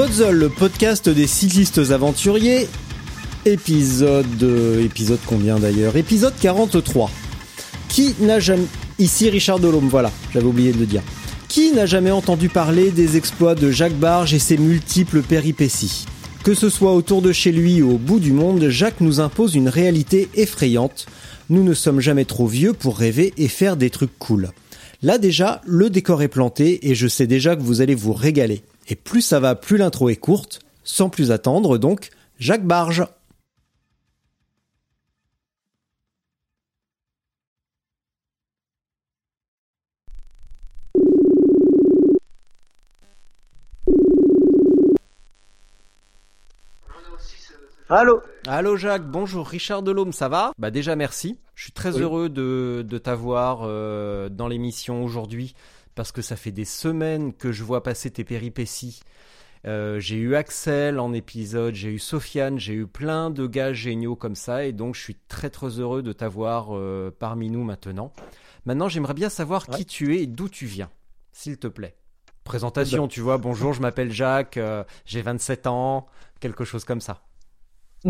Spotzol, le podcast des cyclistes aventuriers, épisode... euh, épisode combien d'ailleurs? Épisode 43. Qui n'a jamais... Ici Richard Delhomme, voilà, j'avais oublié de le dire. Qui n'a jamais entendu parler des exploits de Jacques Barge et ses multiples péripéties? Que ce soit autour de chez lui ou au bout du monde, Jacques nous impose une réalité effrayante. Nous ne sommes jamais trop vieux pour rêver et faire des trucs cool. Là déjà, le décor est planté et je sais déjà que vous allez vous régaler. Et plus ça va, plus l'intro est courte. Sans plus attendre, donc, Jacques Barge. Allô Allô Jacques, bonjour, Richard Delhomme, ça va? Bah déjà merci. Je suis très Oui. heureux de, de t'avoir euh, dans l'émission aujourd'hui parce que ça fait des semaines que je vois passer tes péripéties. Euh, j'ai eu Axel en épisode, j'ai eu Sofiane, j'ai eu plein de gars géniaux comme ça et donc je suis très très heureux de t'avoir euh, parmi nous maintenant. Maintenant j'aimerais bien savoir Ouais. qui tu es et d'où tu viens, s'il te plaît. Présentation, Ben. tu vois, bonjour, je m'appelle Jacques, euh, j'ai 27 ans, quelque chose comme ça.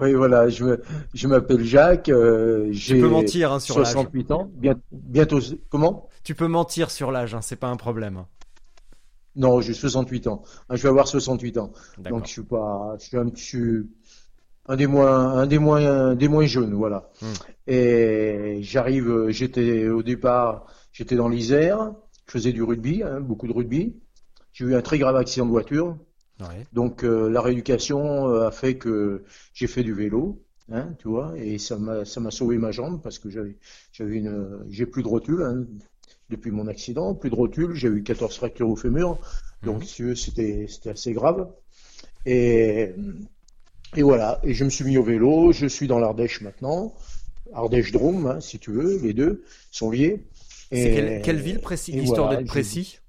Oui, voilà, je, je m'appelle Jacques, euh, j'ai peux mentir hein, sur l'âge. 68 ans, bien- bientôt, comment? Tu peux mentir sur l'âge, hein, c'est pas un problème. Non, j'ai 68 ans. Hein, Je vais avoir 68 ans. Donc je suis pas, je suis un, je suis un des moins, un des moins, un des moins jeunes, voilà. Hmm. Et j'arrive, j'étais au départ, j'étais dans l'Isère, je faisais du rugby, hein, beaucoup de rugby. J'ai eu un très grave accident de voiture. Ouais. Donc euh, la rééducation euh, a fait que j'ai fait du vélo, hein, tu vois, et ça m'a ça m'a sauvé ma jambe parce que j'avais j'avais une j'ai plus de rotule hein, depuis mon accident, plus de rotule, j'ai eu 14 fractures au fémur, donc Mhm. si tu veux, c'était c'était assez grave. Et et voilà, et je me suis mis au vélo, je suis dans l'Ardèche maintenant, Ardèche Drôme, hein, si tu veux, les deux sont liés. C'est Et- quelle, quelle ville précis, et histoire voilà, d'être précis?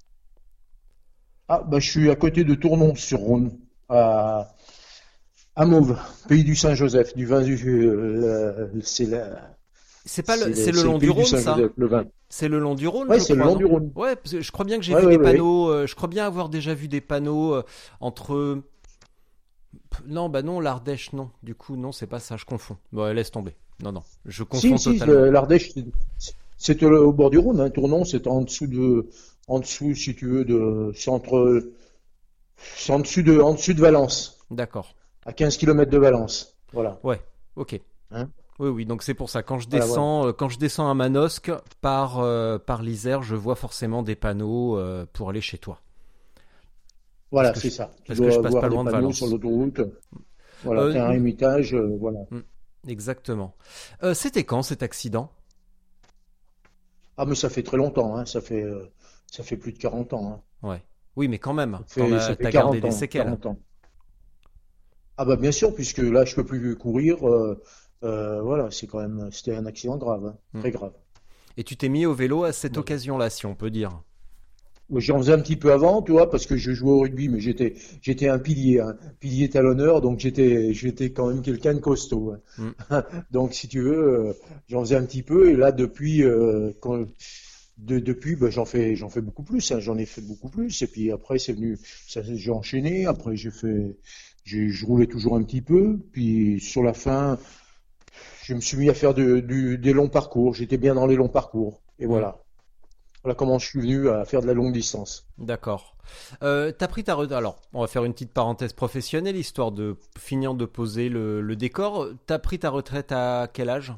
Ah, bah, je suis à côté de Tournon-sur-Rhône, à, à Mauves, pays du Saint-Joseph, du vin du, euh, c'est la, C'est pas le, c'est le long du Rhône, ça? Le vin. C'est le long du Rhône, Ouais, c'est le long du Rhône. Ouais, parce que je crois bien que j'ai Ouais, vu ouais, des panneaux. euh, je crois bien avoir déjà vu des panneaux euh, entre. Non, bah non, l'Ardèche, non. Du coup, non, c'est pas ça. Je confonds. Bon, laisse tomber. Non, non, je confonds Si, totalement. le- l'Ardèche, c'est- au au bord du Rhône, hein. Tournon, c'est en dessous de, en dessous, si tu veux, de, c'est entre, c'est en dessous de, en dessous de Valence, D'accord. à 15 km de Valence. Voilà. Ouais. Ok. Hein oui, oui. Donc c'est pour ça. Quand je Voilà, descends, euh, quand je descends à Manosque par euh, par l'Isère, je vois forcément des panneaux euh, pour aller chez toi. Voilà, c'est ça. Tu parce que je passe voir pas loin de Valence. sur l'autoroute. Voilà, Euh, un émitage, voilà. Exactement. Euh, C'était quand cet accident? Ah, mais ça fait très longtemps, hein. Ça fait, ça fait plus de 40 ans, hein. Ouais. Oui, mais quand même. Fait, as- 40 gardé des ans, séquelles. 40 ans. Ah bah bien sûr, puisque là je peux plus courir. euh, euh, voilà, c'est quand même, c'était un accident grave, hein, Hmm. très grave. Et tu t'es mis au vélo à cette Ouais. occasion-là, si on peut dire. J'en faisais un petit peu avant, tu vois, parce que je jouais au rugby, mais j'étais, j'étais un pilier, un pilier talonneur, donc j'étais, j'étais quand même quelqu'un de costaud. hein. Donc si tu veux, euh, j'en faisais un petit peu, et là depuis, euh, quand, de- depuis, bah, j'en fais, j'en fais beaucoup plus, hein, j'en ai fait beaucoup plus, et puis après c'est venu, ça, j'ai enchaîné, après j'ai fait, j'ai, je roulais toujours un petit peu, puis sur la fin, je me suis mis à faire de- du- des longs parcours, j'étais bien dans les longs parcours, et voilà. Voilà comment je suis venu à faire de la longue distance. D'accord. Euh, T'as pris ta retraite. Alors, on va faire une petite parenthèse professionnelle, histoire de finir de poser le, le décor. T'as pris ta retraite à quel âge?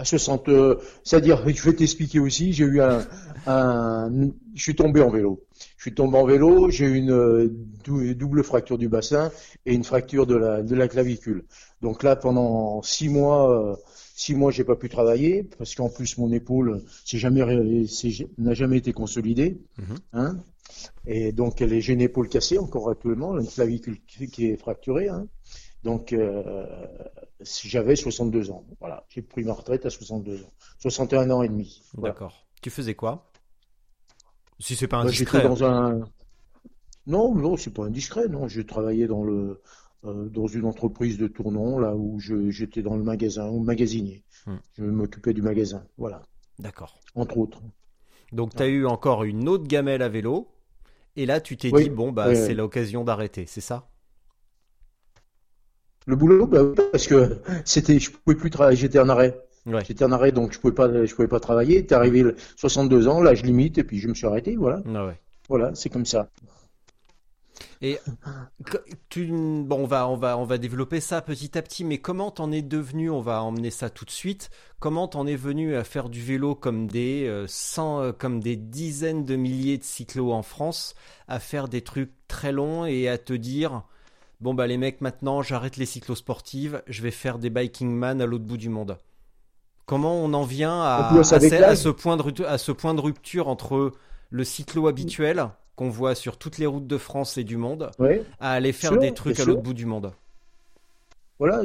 À 60, euh, c'est-à-dire, je vais t'expliquer aussi, j'ai eu un, un, je suis tombé en vélo. Je suis tombé en vélo, j'ai eu une dou- double fracture du bassin et une fracture de la, de la clavicule. Donc là, pendant six mois, euh, six mois, j'ai pas pu travailler parce qu'en plus mon épaule, c'est jamais, n'a jamais été consolidée, Mhm. hein. Et donc elle est, j'ai une épaule cassée encore actuellement, une clavicule qui qui est fracturée, hein. Donc euh, j'avais 62 ans. Voilà, j'ai pris ma retraite à 62 ans, 61 ans et demi. Voilà. D'accord. Tu faisais quoi? Si c'est pas indiscret. J'étais dans un. Non, non, c'est pas indiscret. Non, j'ai travaillé dans le euh, dans une entreprise de tournon là où je j'étais dans le magasin, au magasinier. Hmm. Je m'occupais du magasin. Voilà, D'accord. entre autres. Donc tu as eu encore une autre gamelle à vélo. Et là, tu t'es Oui. dit, bon, bah, c'est l'occasion d'arrêter, c'est ça? Le boulot, bah, parce que c'était, je pouvais plus travailler. J'étais en arrêt. Ouais. J'étais en arrêt, donc je pouvais pas, je pouvais pas travailler. T'es arrivé le 62 ans, l'âge limite, et puis je me suis arrêté. Voilà, Ah ouais. voilà, c'est comme ça. Et tu, bon, on va, on va, on va développer ça petit à petit. Mais comment t'en es devenu On va emmener ça tout de suite. Comment t'en es venu à faire du vélo comme des euh, cent- euh, comme des dizaines de milliers de cyclos en France, à faire des trucs très longs et à te dire, bon bah les mecs, maintenant j'arrête les cyclosportives, je vais faire des biking man à l'autre bout du monde. Comment on en vient à, ce, l'âge. à ce point de, rupture- à ce point de rupture entre le cyclo habituel qu'on voit sur toutes les routes de France et du monde Ouais. à aller faire Sûr, des trucs à l'autre bout du monde? Voilà,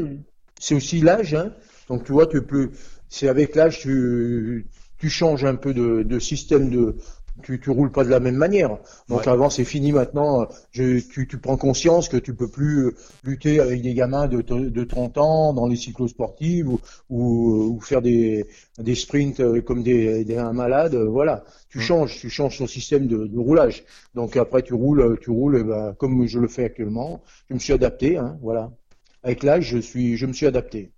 c'est aussi l'âge, hein. Donc tu vois, tu peux, c'est avec l'âge tu tu changes un peu de, de système de, tu tu roules pas de la même manière. Donc Ouais. avant c'est fini maintenant. Je, tu tu prends conscience que tu peux plus euh, lutter avec des gamins de de 30 ans dans les cyclosportives ou ou, ou faire des des sprints euh, comme des, des un malade. euh, Voilà, tu Mm. changes, tu changes ton système de, de roulage. Donc après tu roules, tu roules, ben, comme je le fais actuellement. Je me suis adapté, hein. Voilà. Avec l'âge, je suis, je me suis adapté.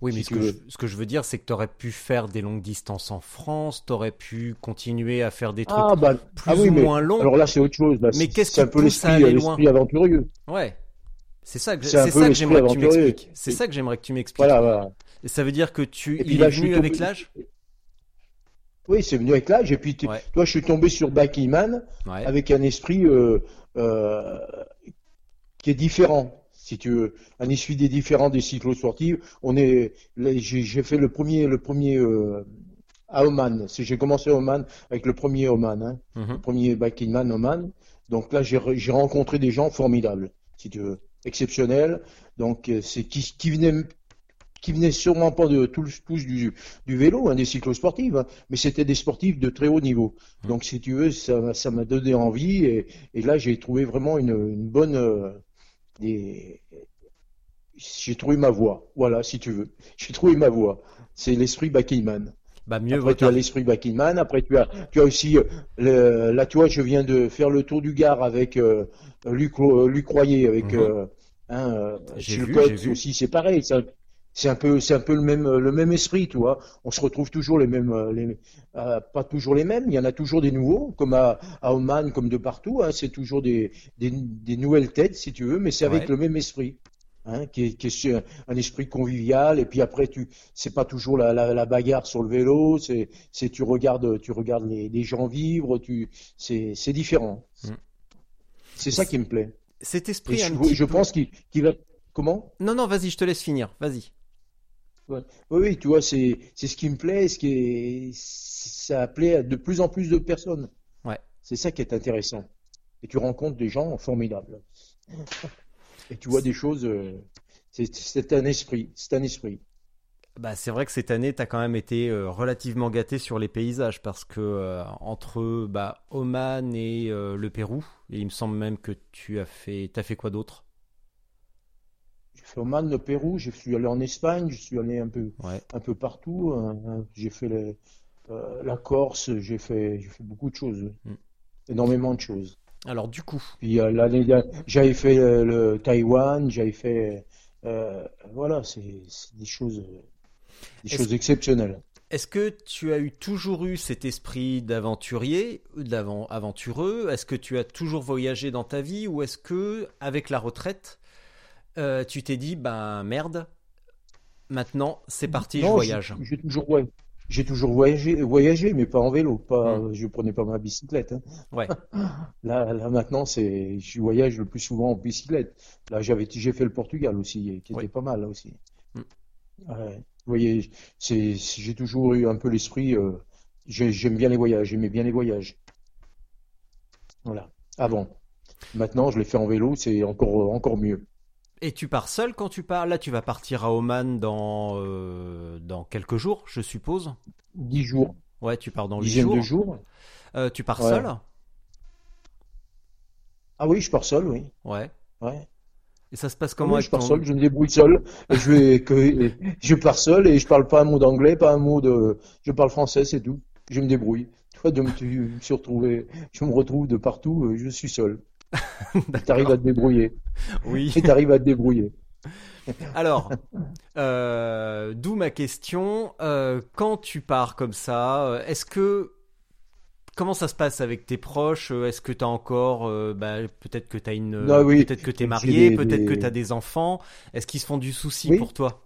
Oui, mais Si ce que, je, ce que je veux dire, c'est que tu aurais pu faire des longues distances en France, tu aurais pu continuer à faire des trucs Ah bah, plus ah oui, ou mais moins longs. alors là c'est autre chose. Là, Mais qu'est-ce qui peu pousse à aller l'esprit aventurieux. Ouais. C'est ça que, C'est un c'est peu ça que j'aimerais que tu aventureux. m'expliques. C'est ça que j'aimerais que tu m'expliques. Voilà, voilà. Et ça veut dire que tu, puis il là, est venu avec tombé- l'âge? Oui, c'est venu avec l'âge. Et puis, Ouais. toi, je suis tombé sur Bakiman Ouais. avec un esprit euh, euh, qui est différent, si tu veux, un esprit des différents des cyclosportives. On est, j'ai fait le premier, le premier euh, à Oman. J'ai commencé à Oman avec le premier Oman, hein, Mhm. le premier Bakiman Oman. Donc là, j'ai re- j'ai rencontré des gens formidables, si tu veux, exceptionnels. Donc euh, c'est qui, qui venaient qui venaient sûrement pas de tous, tous du, du vélo, hein, des cyclosportifs, hein, mais c'était des sportifs de très haut niveau. Donc, si tu veux, ça m'a- ça m'a donné envie, et, et là, j'ai trouvé vraiment une, une bonne, euh, des- j'ai trouvé ma voie. Voilà, si tu veux, j'ai trouvé ma voie. C'est l'esprit Bakiman. Bah mieux Après, tu as l'esprit Bakiman. Après, tu as, tu as aussi, euh, le, là, tu vois, je viens de faire le tour du Gard avec euh, Luc, euh, Luc Royer, avec, euh, hein, pote j'ai vu. aussi, c'est pareil. C'est un, c'est un peu, c'est un peu le même, le même esprit, tu vois. On se retrouve toujours les mêmes, euh, les, euh, pas toujours les mêmes. Il y en a toujours des nouveaux, comme à, à Oman, comme de partout. Hein, c'est toujours des, des, des nouvelles têtes, si tu veux, mais c'est avec Ouais. le même esprit. Hein, qui est, qui est sur un esprit convivial et puis après tu c'est pas toujours la, la, la bagarre sur le vélo c'est c'est tu regardes tu regardes les, les gens vivre tu c'est c'est différent Mm. c'est ça qui me plaît Cet et esprit je, pense qu'il qu'il va comment? Non, non, vas-y, je te laisse finir. Vas-y. Oui oui tu vois c'est ce qui me plaît ce qui est ça plaît à de plus en plus de personnes. Ouais. c'est ça qui est intéressant. Et tu rencontres des gens formidables. Et tu vois des choses euh, c'est un esprit c'est un esprit. Bah, c'est vrai que cette année, tu as quand même été euh, relativement gâté sur les paysages parce que euh, entre bah, Oman et euh, le Pérou, et il me semble même que tu as fait, t'as fait quoi d'autre? Oman, le Pérou, je suis allé en Espagne, je suis allé un peu, Ouais. un peu partout. hein. J'ai fait les- euh, la Corse, j'ai fait, beaucoup de choses, Mm. énormément de choses. Alors du coup, Puis euh, l'année j'avais fait euh, le Taïwan, j'avais fait, euh, voilà, c'est des choses, euh, des Est-ce- choses exceptionnelles. est-ce que tu as eu toujours eu cet esprit d'aventurier, d'avent- aventureux? Est-ce que tu as toujours voyagé dans ta vie ou est-ce que avec la retraite, euh, tu t'es dit ben merde, Maintenant, c'est parti, je voyage. j'ai toujours, ouais, j'ai toujours voyagé, voyagé, mais pas en vélo. Pas, Hmm. je prenais pas ma bicyclette. hein. Ouais. Là, là maintenant, c'est, je voyage le plus souvent en bicyclette. Là, j'avais, j'ai fait le Portugal aussi, qui était Oui. pas mal là aussi. Hmm. Ouais. Vous voyez, c'est, j'ai toujours eu un peu l'esprit. euh, j'ai- j'aime bien les voyages, j'aimais bien les voyages. Voilà. Avant. Maintenant, je les fais en vélo, c'est encore, encore mieux. Et tu pars seul quand tu pars? Là, tu vas partir à Oman dans, euh, dans quelques jours, je suppose. Dix jours, Ouais, tu pars dans 8 dizaine jours. de jours. Euh, tu pars Ouais. seul? Ah oui, je pars seul, oui. Ouais. Ouais. Et ça se passe Ah comment oui, je pars ton- seul, je me débrouille seul. Je vais que je pars seul et je parle pas un mot d'anglais, pas un mot de. Je parle français, c'est tout. Je me débrouille. Toi, de me, tu me suis retrouvé, je me retrouve de partout. euh, Je suis seul. T'arrives à te débrouiller. Oui. Et t'arrives à te débrouiller. Alors, euh, d'où ma question. euh, quand tu pars comme ça, euh, est-ce que comment ça se passe avec tes proches Est-ce que tu as encore, euh, bah, peut-être que tu une, oui. peut-être que tu es J'ai marié, des- peut-être que tu as des enfants. Est-ce qu'ils se font du souci Oui. pour toi?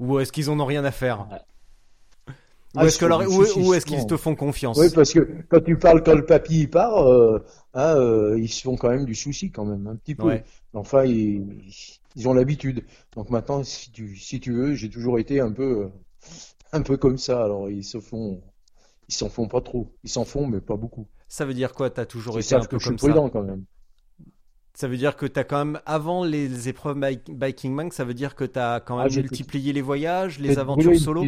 Ou est-ce qu'ils en ont rien à faire? Ou est-ce qu'ils te font confiance? Oui, parce que quand tu parles quand le papy part, euh, hein, euh, ils se font quand même du souci quand même, un petit peu. Ouais. Enfin, ils, ils ont l'habitude. Donc maintenant, si tu, si tu veux, j'ai toujours été un peu, euh, un peu comme ça. Alors ils se font, ils s'en font pas trop. Ils s'en font, mais pas beaucoup. Ça veut dire quoi? Tu as toujours été un peu que je suis comme ça? prudent quand même. Ça veut dire que tu as quand même, avant les épreuves Biking Man, ça veut dire que tu as quand Ah, même multiplié les voyages, les aventures solo?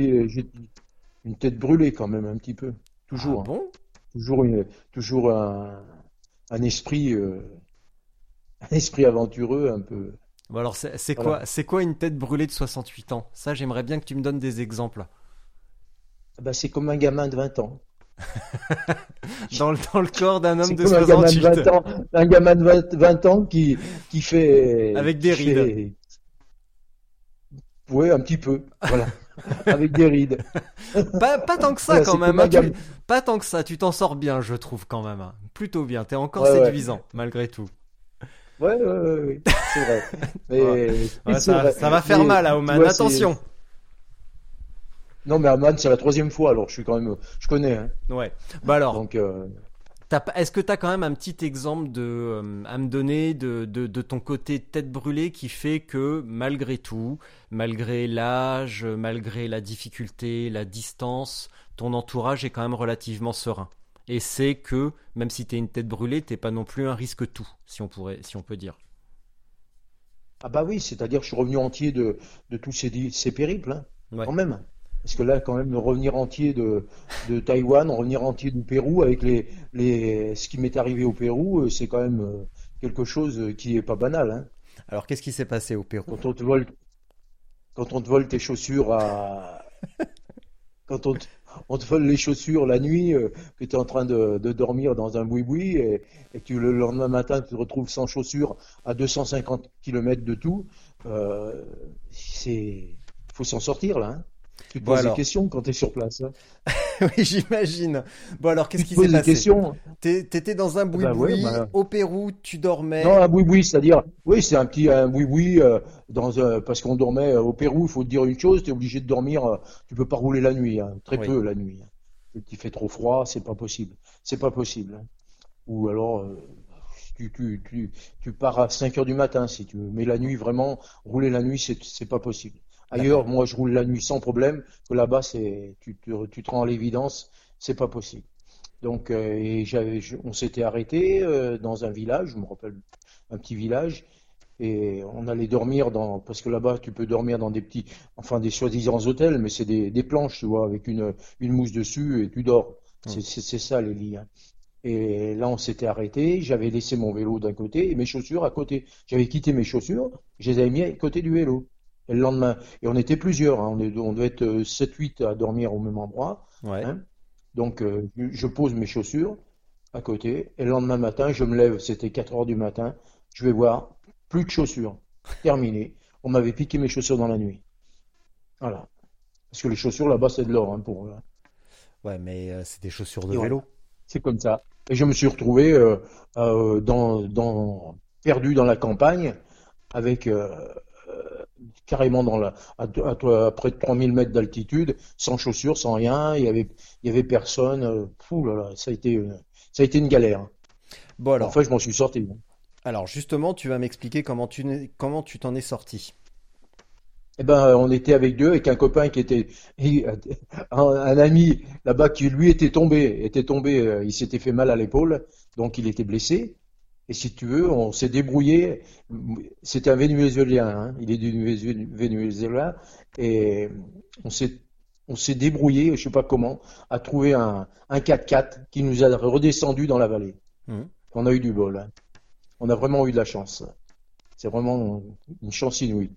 Une tête brûlée quand même un petit peu. Ah Toujours, hein. bon? Toujours, une- toujours un, un esprit, euh, un esprit aventureux un peu. Bon alors c'est Voilà. quoi, c'est quoi une tête brûlée de 68 ans? Ça, j'aimerais bien que tu me donnes des exemples. Ah bah, c'est comme un gamin de 20 ans. Dans le, dans le corps d'un homme C'est de comme un gamin de 68. 20 ans, un gamin de 20, 20 ans qui, qui fait. Avec des rides. fait- Ouais, un petit peu, voilà. Avec des rides. Pas, pas tant que ça quand même. hein, tu-. Pas tant que ça, tu t'en sors bien, je trouve quand même. hein. Plutôt bien, t'es encore Ouais, ouais. séduisant, malgré tout. Ouais, ouais, ouais, c'est vrai. Mais, ça, vrai. ça va faire Mais, mal à tu Oman, attention Non, mais Amman, c'est la troisième fois, alors je suis quand même, je connais, hein. Ouais. Bah alors, Donc, euh, Est-ce que tu as quand même un petit exemple de, euh, à me donner de, de, de ton côté tête brûlée qui fait que malgré tout, malgré l'âge, malgré la difficulté, la distance, ton entourage est quand même relativement serein? Et c'est que même si t'es une tête brûlée, t'es pas non plus un risque tout, si on pourrait, si on peut dire. ah bah oui, c'est-à-dire que je suis revenu entier de, de tous ces, ces périples, hein, Ouais. quand même. Parce que là, quand même, revenir entier de, de Taïwan, revenir entier du Pérou avec les, les, ce qui m'est arrivé au Pérou, euh, c'est quand même euh, quelque chose euh, qui est pas banal, hein. Alors qu'est-ce qui s'est passé au Pérou? Quand on te vole, quand on te vole tes chaussures à, quand on te, on te vole les chaussures la nuit, euh, que tu es en train de, de dormir dans un boui-boui et, et que le lendemain matin tu te retrouves sans chaussures à 250 km de tout, euh, c'est, faut s'en sortir là. Hein. Tu te poses des questions quand tu es sur place. Hein. Oui, j'imagine. Bon alors qu'est-ce qui s'est des passé questions. T'étais dans un Bah boui-boui ouais, bah. au Pérou, tu dormais. Non, un boui-boui, c'est-à-dire, oui, c'est un petit un boui-boui euh, dans parce qu'on dormait euh, au Pérou. Il faut te dire une chose, tu es obligé de dormir. euh, tu peux pas rouler la nuit, hein, très Oui. peu la nuit. hein. Il fait trop froid, c'est pas possible. C'est pas possible. hein. Ou alors, euh, tu, tu, tu, tu pars à 5 heures du matin si tu veux. Mais la nuit, vraiment, rouler la nuit, c'est pas possible. Ailleurs, moi, je roule la nuit sans problème. Que là-bas, c'est tu, te- tu te rends à l'évidence, c'est pas possible. Donc, euh, et j'avais, on s'était arrêté euh, dans un village, je me rappelle, un petit village, et on allait dormir dans, parce que là-bas, tu peux dormir dans des petits, enfin des soi-disant hôtels, mais c'est des, des planches, tu vois, avec une, une mousse dessus et tu dors. C'est, c'est, c'est ça les lits. hein. Et là, on s'était arrêté, j'avais laissé mon vélo d'un côté et mes chaussures à côté. J'avais quitté mes chaussures, je les avais mis à côté du vélo. Et le lendemain, et on était plusieurs, hein, on, est, on devait être 7-8 à dormir au même endroit. Ouais. Hein Donc, euh, je pose mes chaussures à côté, et le lendemain matin, je me lève, c'était 4 heures du matin, je vais voir, plus de chaussures, terminé. On m'avait piqué mes chaussures dans la nuit. Voilà. Parce que les chaussures là-bas, c'est de l'or hein, pour eux. Ouais, mais euh, c'est des chaussures de Et vélo. C'est comme ça. Et je me suis retrouvé euh, euh, dans, dans, perdu dans la campagne avec euh, euh, carrément dans la, à, à, à près de 3000 mètres d'altitude, sans chaussures, sans rien. Il y avait, il y avait personne. Euh, Fou là là, ça a été, ça a été une galère. Bon alors. Enfin, je m'en suis sorti. Alors justement, tu vas m'expliquer comment tu comment tu t'en es sorti. Eh ben, on était avec deux, avec un copain qui était un, un ami là-bas qui lui était tombé, était tombé, euh, il s'était fait mal à l'épaule, donc il était blessé. Et si tu veux, on s'est débrouillé. C'était un Vénézuélien, hein, il est du Venezuela, et on s'est on s'est débrouillé, je sais pas comment, à trouver un, un 4x4 qui nous a redescendu dans la vallée. Mmh. On a eu du bol. hein. On a vraiment eu de la chance. C'est vraiment une chance inouïe.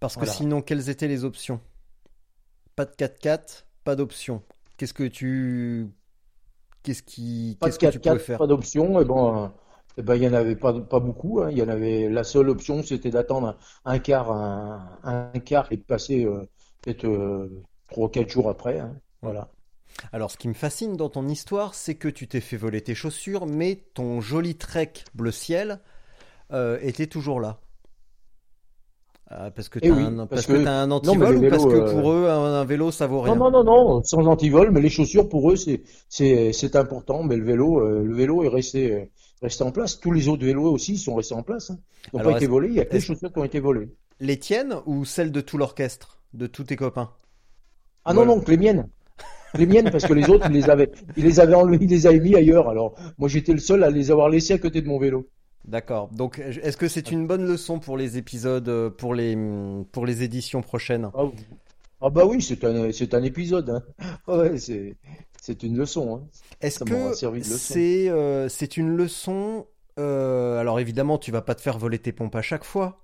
Parce que Voilà. sinon, quelles étaient les options? Pas de 4x4, pas d'option. Qu'est-ce que tu qu'est-ce qui Pas qu'est-ce de que tu pouvais 4x4, faire pas d'option. Et bon, eh ben, il y en avait pas, pas beaucoup. hein. Il y en avait, la seule option, c'était d'attendre un, quart, un, un quart et de passer euh, peut-être euh, trois ou quatre jours après. hein. Voilà. Alors, ce qui me fascine dans ton histoire, c'est que tu t'es fait voler tes chaussures, mais ton joli trek bleu ciel euh, était toujours là. Ah, parce que Eh t'as oui, un, parce parce que un antivol ou parce que euh, pour eux, un, un vélo, ça vaut rien? Non, non, non, non, sans antivol, mais les chaussures pour eux, c'est, important. Mais le vélo, euh, le vélo est resté, resté en place. Tous les autres vélos aussi sont restés en place. hein. Ils n'ont pas été volés. Il y a que les chaussures qui ont été volées. Les tiennes ou celles de tout l'orchestre, de tous tes copains? Ah Voilà. non, non, que les miennes. Les miennes, parce que les autres, ils les avaient, ils les avaient enlevés, ils les avaient mis ailleurs. Alors, moi, j'étais le seul à les avoir laissés à côté de mon vélo. D'accord. Donc, est-ce que c'est une bonne leçon pour les épisodes, pour les, pour les éditions prochaines? Ah, ah bah oui, c'est un, c'est un épisode. Hein. Ouais, c'est, c'est une leçon. Hein. Est-ce que c'est euh, c'est une leçon euh, Alors évidemment, tu vas pas te faire voler tes pompes à chaque fois,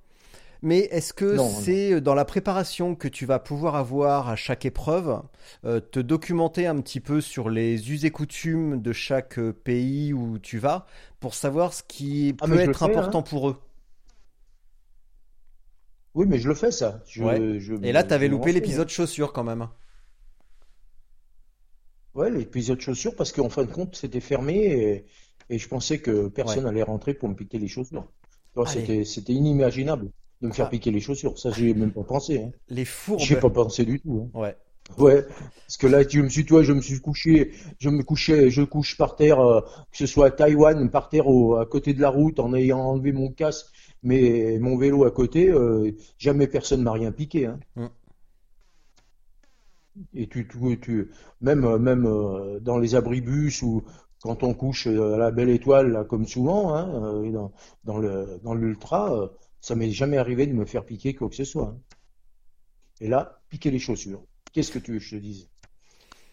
mais est-ce que c'est dans la préparation que tu vas pouvoir avoir à chaque épreuve, euh, te documenter un petit peu sur les us et coutumes de chaque euh, pays où tu vas pour savoir ce qui Ah, peut être fais, hein. important pour eux? Oui, mais je le fais ça. Je, Ouais. je- Et là, t'avais je me loupé l'épisode chaussures quand même. Ouais, l'épisode chaussures, parce qu'en fin de compte, c'était fermé et, et je pensais que personne Ouais. allait rentrer pour me piquer les chaussures. C'était, inimaginable de me faire Ah. piquer les chaussures. Ça, j'y ai même pas pensé. Hein. Les fourbes. J'y ai pas pensé du tout. hein. Ouais. Ouais, parce que là, je me suis, toi, je me suis couché, je me couchais, je couche par terre, euh, que ce soit à Taïwan, par terre au, à côté de la route, en ayant enlevé mon casque, mais mon vélo à côté, euh, jamais personne m'a rien piqué, hein. Mm. Et tu, tu, tu, même, euh, même euh, dans les abribus ou quand on couche euh, à la belle étoile, là, comme souvent, hein, dans, dans le, dans l'ultra, ça m'est jamais arrivé de me faire piquer quoi que ce soit. hein. Et là, piquer les chaussures. Qu'est-ce que tu veux que je te dise?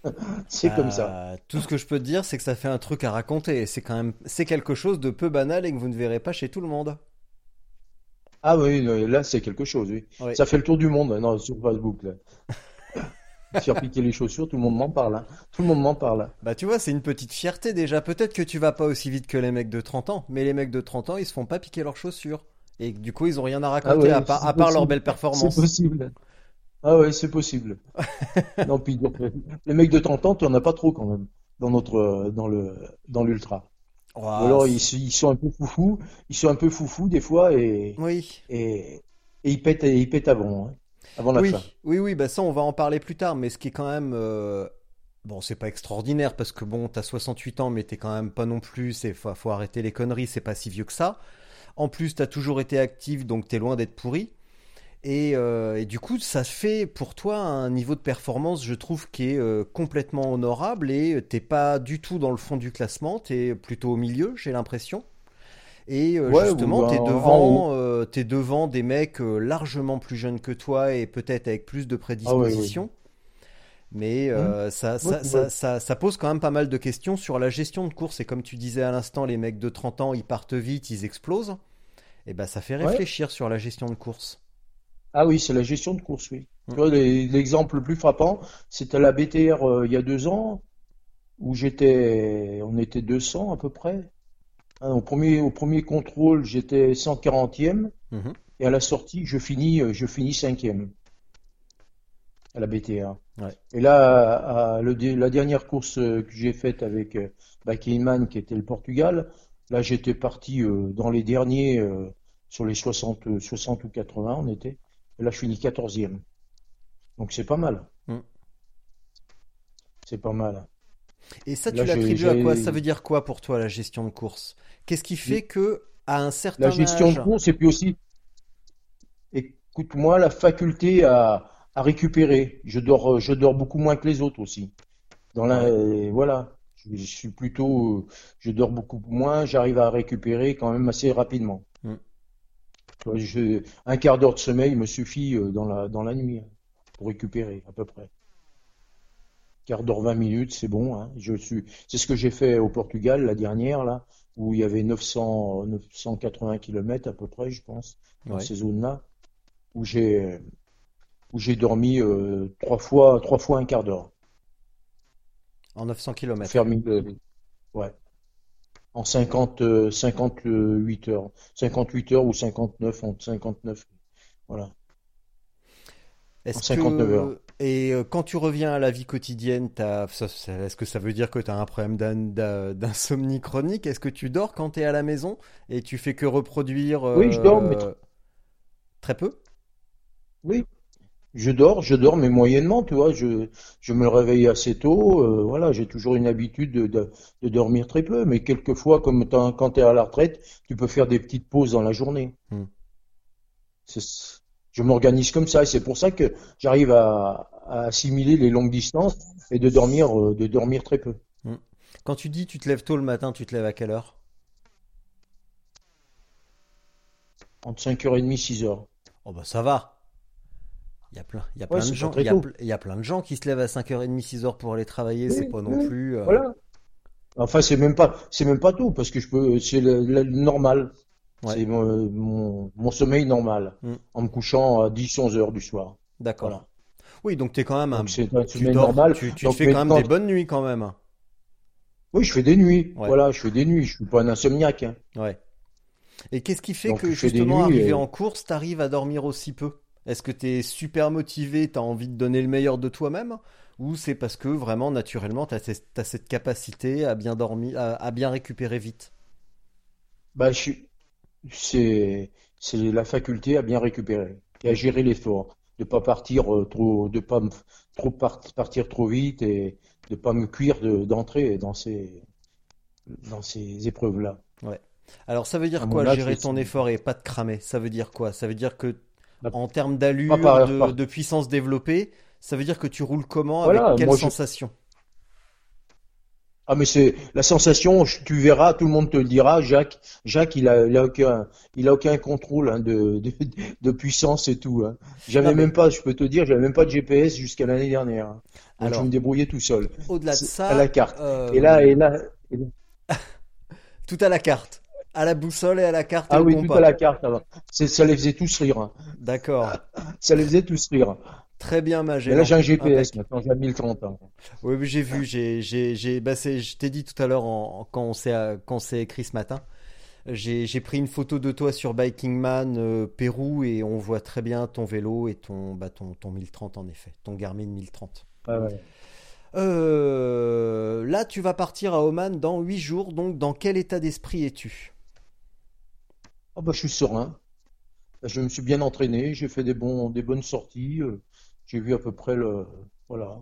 C'est comme ça. Euh, Tout ce que je peux te dire, c'est que ça fait un truc à raconter. C'est quand même, c'est quelque chose de peu banal et que vous ne verrez pas chez tout le monde. Ah oui, non, là c'est quelque chose, oui. Oui. Ça fait le tour du monde maintenant sur Facebook là. Se Faire piquer les chaussures, tout le monde m'en parle. hein. Tout le monde m'en parle. Bah tu vois, c'est une petite fierté déjà. Peut-être que tu vas pas aussi vite que les mecs de 30 ans, mais les mecs de 30 ans, ils se font pas piquer leurs chaussures. Et du coup, ils ont rien à raconter Ah ouais, à part, c'est à part leur possible. belle C'est performance. possible. Ah ouais, c'est possible. Non, puis donc, les mecs de 30 ans, tu en as pas trop quand même dans notre dans le dans l'ultra. Ou alors c'est- ils, ils sont un peu foufous, ils sont un peu foufous des fois et Oui, et, et ils pètent ils pètent avant hein, avant la oui, fin. oui, oui. Bah ça, on va en parler plus tard. Mais ce qui est quand même, euh, bon, c'est pas extraordinaire parce que bon, t'as 68 ans, mais t'es quand même pas non plus. C'est faut, faut arrêter les conneries. C'est pas si vieux que ça. En plus, t'as toujours été actif, donc t'es loin d'être pourri. Et, euh, et du coup, ça fait pour toi un niveau de performance, je trouve, qui est euh, complètement honorable et t'es pas du tout dans le fond du classement, t'es plutôt au milieu, j'ai l'impression. Et euh, Ouais, justement, t'es en- devant, euh, t'es devant des mecs euh, largement plus jeunes que toi et peut-être avec plus de prédisposition. Mais euh, ça, ça, Ouais, ça, ouais. ça, ça pose quand même pas mal de questions sur la gestion de course. Et comme tu disais à l'instant, les mecs de 30 ans, ils partent vite, ils explosent. Et ben, ça fait Ouais. réfléchir sur la gestion de course. Ah oui, c'est la gestion de course, oui. Mm. Les- l'exemple le plus frappant, c'était la BTR euh, il y a deux ans, où j'étais, on était 200 à peu près. Hein, au premier, au premier contrôle, j'étais 140e, Mhm. et à la sortie, je finis, euh, je finis cinquième à la BTR. Ouais. Et là, à- à le- la dernière course euh, que j'ai faite avec euh, bah, Keyman, qui était le Portugal, là, j'étais parti euh, dans les derniers, euh, sur les 60, euh, 60 ou 80, on était. Et là, je finis 14e. Donc c'est pas mal. Mm. C'est pas mal. Et ça, tu l'attribues à quoi? Ça veut dire quoi pour toi la gestion de course? Qu'est-ce qui fait que à un certain La gestion âge, de course et puis aussi, écoute-moi, la faculté à, à récupérer. Je dors, je dors beaucoup moins que les autres aussi. Dans la, euh, voilà, je, je suis plutôt, euh, je dors beaucoup moins, j'arrive à récupérer quand même assez rapidement. Mm. Je- un quart d'heure de sommeil me suffit euh, dans la, dans la nuit hein, pour récupérer à peu près. Quart d'heure, 20 minutes, c'est bon. Hein. Je suis, c'est ce que j'ai fait au Portugal la dernière là, où il y avait 900, 980 km à peu près, je pense, dans Ouais. ces zones-là, où j'ai, où j'ai dormi euh, trois fois, trois fois un quart d'heure. en 900 km. Mille- euh, ouais. En 50, euh, 58 heures. 58 heures ou 59, entre 59. Voilà. Est-ce en 59 que heures. et euh, quand tu reviens à la vie quotidienne, est-ce que ça veut dire que tu as un problème d'in- d'in- d'insomnie chronique? Est-ce que tu dors quand tu es à la maison? Et tu fais que reproduire Oui, je dors, mais euh, très peu? Oui. Je dors, je dors, mais moyennement, tu vois. Je, je me réveille assez tôt. euh, voilà, j'ai toujours une habitude de, de, de dormir très peu. Mais quelquefois, comme quand tu es à la retraite, tu peux faire des petites pauses dans la journée. Hmm. C'est- je m'organise comme ça. Et c'est pour ça que j'arrive à, à assimiler les longues distances et de dormir, euh, de dormir très peu. Quand tu dis tu te lèves tôt le matin, tu te lèves à quelle heure? Entre 5h30 et 6h. Oh bah ça va. Il y a plein, il y a plein de gens, il y a, tôt. ple- il y a plein de gens qui se lèvent à 5h30, 6h pour aller travailler, Oui, c'est pas non oui, plus euh, Voilà. Enfin, c'est même pas, c'est même pas tout, parce que je peux, c'est normal. Ouais. C'est mon, mon, mon sommeil normal. Mm. En me couchant à 10, 11 heures du soir. D'accord. Voilà. Oui, donc t'es quand même un un tu sommeil dors, normal. tu, tu Donc, fais quand même des bonnes nuits quand même. Oui, je fais des nuits. Ouais. Voilà, je fais des nuits. Je suis pas un insomniaque. hein. Ouais. Et qu'est-ce qui fait Donc, que justement arrivé et- en course, t'arrives à dormir aussi peu? Est-ce que t'es super motivé, t'as envie de donner le meilleur de toi-même? Ou c'est parce que vraiment naturellement ces- t'as cette capacité à bien dormir, à, à bien récupérer vite? Bah, je suis, c'est, la faculté à bien récupérer et à gérer l'effort, de pas partir euh, trop, de pas trop par- partir trop vite et de pas me cuire de, d'entrer dans ces, dans ces épreuves-là. Alors ça veut dire quoi gérer ton effort et pas te cramer? Ça veut dire quoi? Ça veut dire que Bah, en termes d'allure, de, de puissance développée, ça veut dire que tu roules comment? Voilà, Avec quelle moi, sensation? Ah, mais c'est la sensation, tu verras, tout le monde te le dira, Jacques, Jacques, il a, il a aucun, il a aucun contrôle hein, de, de, de puissance et tout. Hein. J'avais mais- même pas, je peux te dire, j'avais même pas de GPS jusqu'à l'année dernière. hein. Donc Alors, je me débrouillais tout seul. Au-delà de ça, à la carte. euh, Et là, et là, et là- tout à la carte. À la boussole et à la carte ah oui, tout compas. à la carte. ça les faisait tous rire. hein. D'accord. Ça les faisait tous rire. Très bien, Mais Magellan. là, j'ai un GPS Impec. maintenant, j'ai 1030 ans. Oui, j'ai vu, j'ai, j'ai, j'ai, bah je t'ai dit tout à l'heure quand on s'est, écrit ce matin, j'ai, j'ai pris une photo de toi sur Biking Man euh, Pérou et on voit très bien ton vélo et ton, bah, ton, ton 1030 en effet, ton Garmin 1030. Ah ouais. Euh, là, tu vas partir à Oman dans 8 jours, donc dans quel état d'esprit es-tu? Ah bah, je suis serein. Je me suis bien entraîné, j'ai fait des bons, des bonnes sorties. euh, J'ai vu à peu près le, voilà.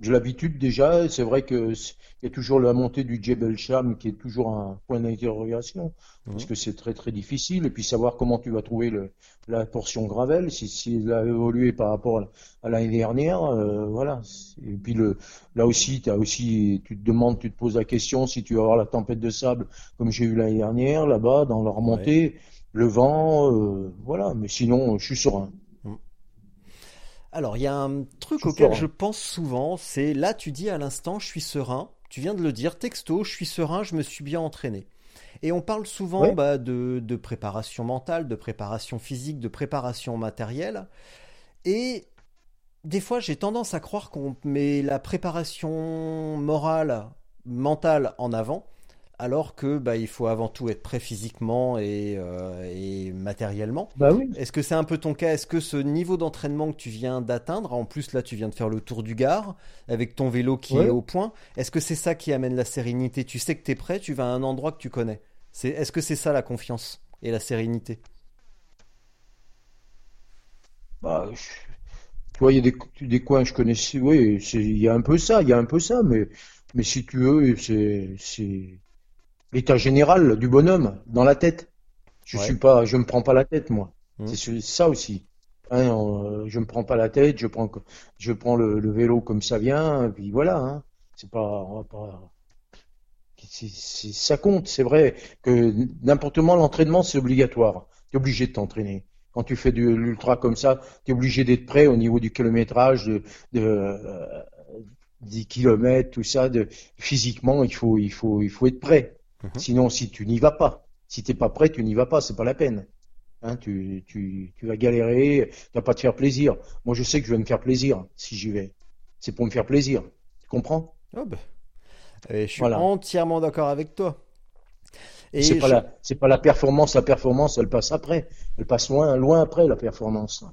J'ai l'habitude déjà. C'est vrai que c'est- il y a toujours la montée du Djebel Cham qui est toujours un point d'interrogation parce Mhm. que c'est très très difficile. Et puis savoir comment tu vas trouver le, la portion gravel, si, si elle a évolué par rapport à, à l'année dernière, euh, voilà. Et puis le, là aussi, tu te demandes, tu te poses la question si tu vas avoir la tempête de sable comme j'ai eu l'année dernière là-bas dans la remontée, le vent, euh, voilà. Mais sinon, je suis serein. Alors, il y a un truc Je auquel serein. je pense souvent, c'est là, tu dis à l'instant, je suis serein. Tu viens de le dire, texto, je suis serein, je me suis bien entraîné. Et on parle souvent bah, de, de préparation mentale, de préparation physique, de préparation matérielle. Et des fois, j'ai tendance à croire qu'on met la préparation morale, mentale en avant, alors que bah, il faut avant tout être prêt physiquement et, euh, et matériellement. Bah oui. Est-ce que c'est un peu ton cas? Est-ce que ce niveau d'entraînement que tu viens d'atteindre, en plus là tu viens de faire le tour du Gard avec ton vélo qui Ouais. est au point, est-ce que c'est ça qui amène la sérénité? Tu sais que tu es prêt, tu vas à un endroit que tu connais. C'est, est-ce que c'est ça la confiance et la sérénité? bah, je- tu vois, il y a des, des coins, je connaissais, oui, c'est, il y a un peu ça, il y a un peu ça, mais, mais si tu veux, c'est, c'est l'état général du bonhomme dans la tête. Je Ouais. suis pas, je me prends pas la tête, moi. Mhm. C'est ce- ça aussi. Hein, euh, je me prends pas la tête, je prends, je prends le, le vélo comme ça vient, et puis voilà, hein. C'est pas, on va pas, ça compte, c'est vrai que n'importe comment l'entraînement c'est obligatoire. Tu es obligé de t'entraîner. Quand tu fais de l'ultra comme ça, tu es obligé d'être prêt au niveau du kilométrage, de, de euh, 10 kilomètres, tout ça. De, physiquement, il faut, il faut, il faut être prêt. Mhm. Sinon, si tu n'y vas pas, si t'es pas prêt, tu n'y vas pas, c'est pas la peine. Hein, tu, tu, tu vas galérer, tu vas pas te faire plaisir. Moi, je sais que je vais me faire plaisir si j'y vais. C'est pour me faire plaisir. Tu comprends? Oh, bah. Et je suis Voilà. entièrement d'accord avec toi. Et C'est pas je- la, c'est pas la performance. La performance, elle passe après. Elle passe loin, loin après la performance.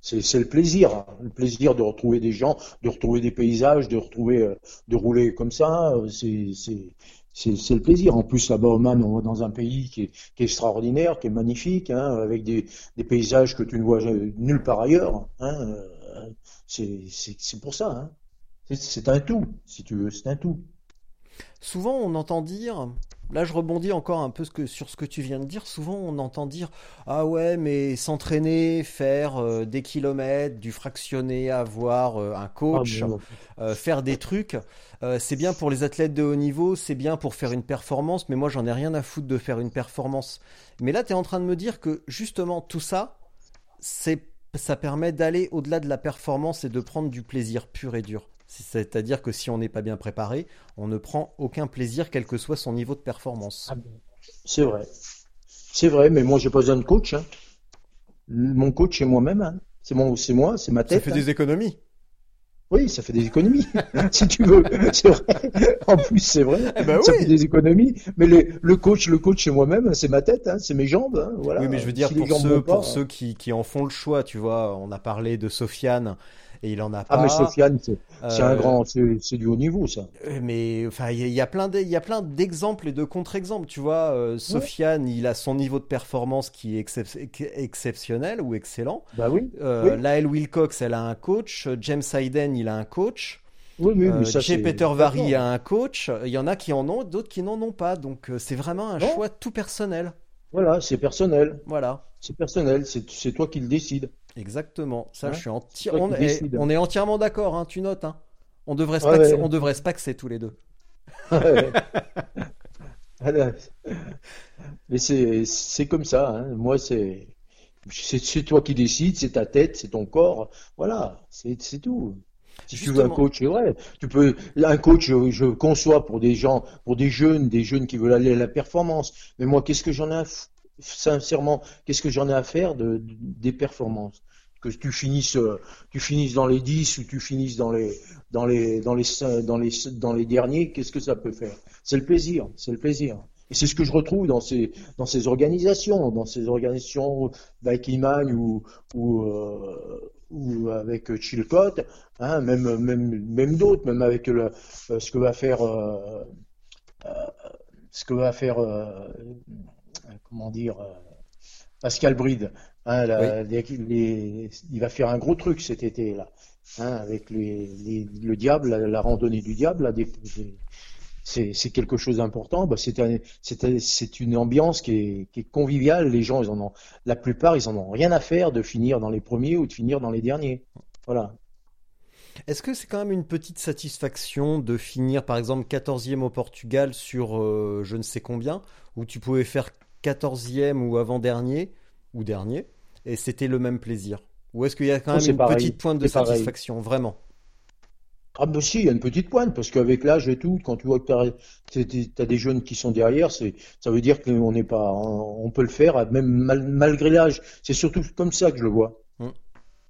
C'est, c'est le plaisir, le plaisir de retrouver des gens, de retrouver des paysages, de retrouver, euh, de rouler comme ça. euh, C'est, c'est, c'est, le plaisir. En plus, là-bas, Oman, on va dans un pays qui est, extraordinaire, qui est magnifique, hein, avec des, paysages que tu ne vois nulle part ailleurs. Hein, euh, c'est, pour ça. Hein. C'est un tout, si tu veux, c'est un tout. Souvent, on entend dire, là je rebondis encore un peu ce que- sur ce que tu viens de dire, souvent on entend dire, ah ouais, mais s'entraîner, faire euh, des kilomètres, du fractionné, avoir euh, un coach, Ah, bon, euh, faire des trucs, c'est bien pour les athlètes de haut niveau, c'est bien pour faire une performance, mais moi j'en ai rien à foutre de faire une performance. Mais là, tu es en train de me dire que justement tout ça, c'est, ça permet d'aller au-delà de la performance et de prendre du plaisir pur et dur. C'est-à-dire que si on n'est pas bien préparé, on ne prend aucun plaisir, quel que soit son niveau de performance. Ah. C'est vrai. C'est vrai, mais moi, j'ai pas besoin de coach. hein. Mon coach, c'est moi-même. hein. C'est mon, c'est moi, c'est ma Ça tête. fait hein. des économies. Oui, ça fait des économies, si tu veux. C'est vrai. En plus, c'est vrai. bah ça oui. fait des économies. Mais le coach, le coach, c'est moi-même. C'est ma tête. hein, C'est mes jambes. hein, Voilà. Oui, mais je veux dire, Si pour ceux, pas, pour ceux qui, qui en font le choix, tu vois, on a parlé de Sofiane et il en a Ah, mais pas. Sofiane, c'est un Euh, grand, c'est du haut niveau, ça. Euh, Mais enfin, il y, a- plein de- il y a plein d'exemples et de contre-exemples. Tu vois, euh, Sofiane, il a son niveau de performance qui est excep- exceptionnel ou excellent. Bah oui. Euh, Oui. Lael Wilcox, elle a un coach. James Hayden, il a un coach. Oui, oui, mais ça. Peter Vary a un coach. Il y en a qui en ont, d'autres qui n'en ont pas. Donc c'est vraiment un Non. choix tout personnel. Voilà, c'est personnel. Voilà. C'est personnel. C'est toi qui le décides. Exactement. Ça, Ouais, je suis enti- toi qui on, est, décides. on est entièrement d'accord, hein, tu notes. Hein. On devrait se Ouais, paxer- ouais. on devrait se paxer tous les deux. Mais c'est c'est comme ça. hein. Moi, c'est c'est toi qui décides, c'est ta tête, c'est ton corps. Voilà, c'est c'est tout. Si tu veux un coach, c'est vrai. Tu peux un coach, je, je conçois pour des gens, pour des jeunes, des jeunes qui veulent aller à la performance. Mais moi, qu'est-ce que j'en ai à sincèrement, qu'est-ce que j'en ai à faire de, de- des performances? Que tu finisses, euh, tu finisses dans les 10 ou tu finisses dans les, dans les, dans les, dans les, dans les derniers, qu'est-ce que ça peut faire? C'est le plaisir, c'est le plaisir. Et c'est ce que je retrouve dans ces, dans ces organisations, dans ces organisations avec Iman ou, ou, euh, ou avec Chilcott, hein, même, même, même d'autres, même avec le, euh, ce que va faire, ce que va faire, comment dire, Pascal Bride. Hein, la- les- les- il va faire un gros truc cet été là, hein, avec les, le diable, la, la randonnée du diable. Là, des- des- c'est quelque chose d'important. Bah, c'est un- c'est un- c'est une ambiance qui est, qui est conviviale. Les gens, ils en ont, la plupart, ils en ont rien à faire de finir dans les premiers ou de finir dans les derniers. Voilà. Est-ce que c'est quand même une petite satisfaction de finir par exemple 14e au Portugal sur euh, je ne sais combien, où tu pouvais faire 14e ou avant-dernier, ou dernier, et c'était le même plaisir? Ou est-ce qu'il y a quand même une pareil, petite pointe de pareil. satisfaction, vraiment? Ah ben si, il y a une petite pointe, parce qu'avec l'âge et tout, quand tu vois que tu as, des jeunes qui sont derrière, c'est, ça veut dire qu'on n'est pas, on, on peut le faire, même mal- malgré l'âge. C'est surtout comme ça que je le vois. Mm.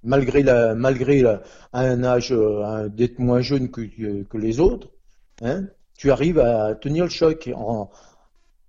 Malgré la, malgré la, un âge, euh, d'être moins jeune que, que, que les autres, hein, tu arrives à tenir le choc en,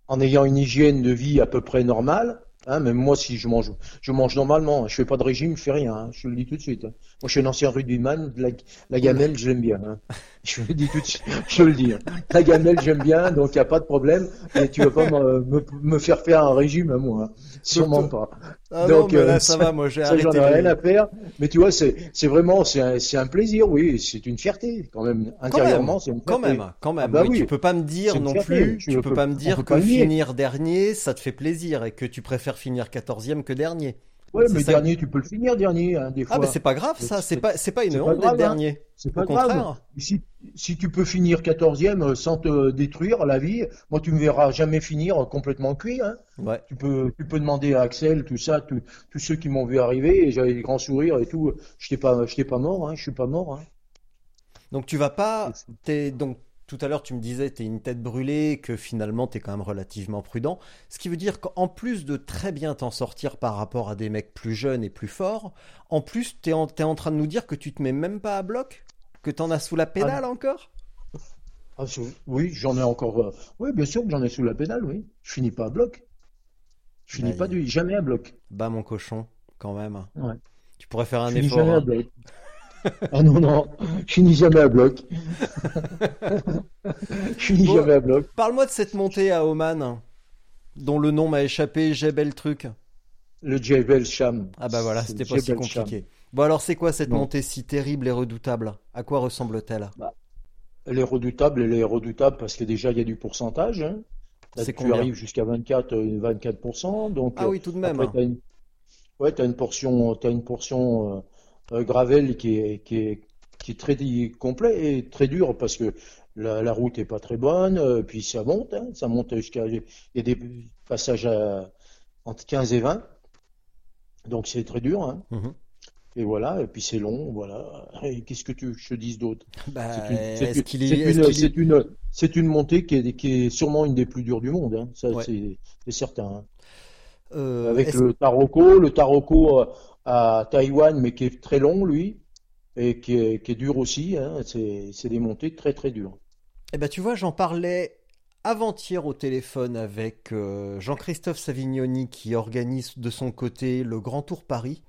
en ayant une hygiène de vie à peu près normale, Hein, même moi, si je mange, je mange normalement. Je fais pas de régime, je fais rien. hein, je le dis tout de suite. Moi, je suis un ancien rugbyman. La, la gamelle, je l'aime bien. hein. Je le dis tout de suite. Je le dis. hein. La gamelle, j'aime bien, donc il y a pas de problème. Et tu vas pas me, me, me faire faire un régime à moi. hein. Sûrement pas. Ah non, Donc, mais là, euh, ça va, moi, j'ai Ça, j'en arrêté. ai rien à faire. Mais tu vois, c'est, c'est vraiment, c'est un, plaisir, oui. C'est une fierté, quand même. Quand Intérieurement, même, c'est une quand fierté. même, quand même. Ah bah oui, oui. tu peux pas me dire non fierté. plus, Tu tu peux- peux pas me dire que finir dernier, ça te fait plaisir et que tu préfères finir quatorzième que dernier. Ouais, mais ça- dernier, tu peux le finir, dernier, hein, des fois. Ah, mais c'est pas grave, ça, c'est pas, c'est pas une honte d'être hein. dernier. C'est Au pas contraire. grave. Si, si tu peux finir quatorzième euh, sans te détruire la vie, moi, tu me verras jamais finir complètement cuit, hein. Ouais. Tu peux, tu peux demander à Axel, tout ça, tous ceux qui m'ont vu arriver, et j'avais des grands sourires et tout. Je n'étais pas, j'étais pas mort, hein, je suis pas mort, hein. Donc tu vas pas, t'es, donc tout à l'heure tu me disais t'es une tête brûlée, que finalement t'es quand même relativement prudent. Ce qui veut dire qu'en plus de très bien t'en sortir par rapport à des mecs plus jeunes et plus forts, en plus t'es en, t'es en train de nous dire que tu te mets même pas à bloc? Que t'en as sous la pédale encore? Ah, oui, j'en ai encore. euh, Oui, bien sûr que j'en ai sous la pédale, oui. Je finis pas à bloc. Je finis Aïe. pas du, jamais à bloc. Bah mon cochon, quand même. Ouais. Tu pourrais faire un Je finis effort. hein. Ah non, non, je finis jamais à bloc. Je finis Bon. jamais à bloc. Parle-moi de cette montée à Oman, dont le nom m'a échappé, Jebel truc. Le Jebel Sham. Ah bah voilà, c'était pas si Sham. compliqué. Bon alors c'est quoi cette Non. montée si terrible et redoutable? À quoi ressemble-t-elle? Elle est redoutable, elle est redoutable parce que déjà il y a du pourcentage. hein. Là, C'est tu combien? arrives jusqu'à 24, euh, 24%. Donc, Ah oui, tout de même. Après, t'as une, ouais, t'as une portion, t'as une portion euh, euh, gravel qui est, qui est, qui est très complet et très dur parce que la, la route est pas très bonne. euh, puis ça monte, hein, ça monte jusqu'à, il y a des passages à, entre 15 et 20. Donc c'est très dur, hein. Mhm. Et voilà, et puis c'est long, voilà. Et qu'est-ce que tu je te dise d'autre? Bah, C'est une, c'est est-ce une- est-ce une- montée qui est, qui est sûrement une des plus dures du monde, hein. Ça, Ouais. c'est certain. euh, Avec le Taroko, le Taroko euh, à Taïwan, mais qui est très long, lui, et qui est, dur aussi. Hein. C'est c'est des montées très très dures. Eh ben, tu vois, j'en parlais avant-hier au téléphone avec euh, Jean-Christophe Savignoni qui organise de son côté le Grand Tour Paris.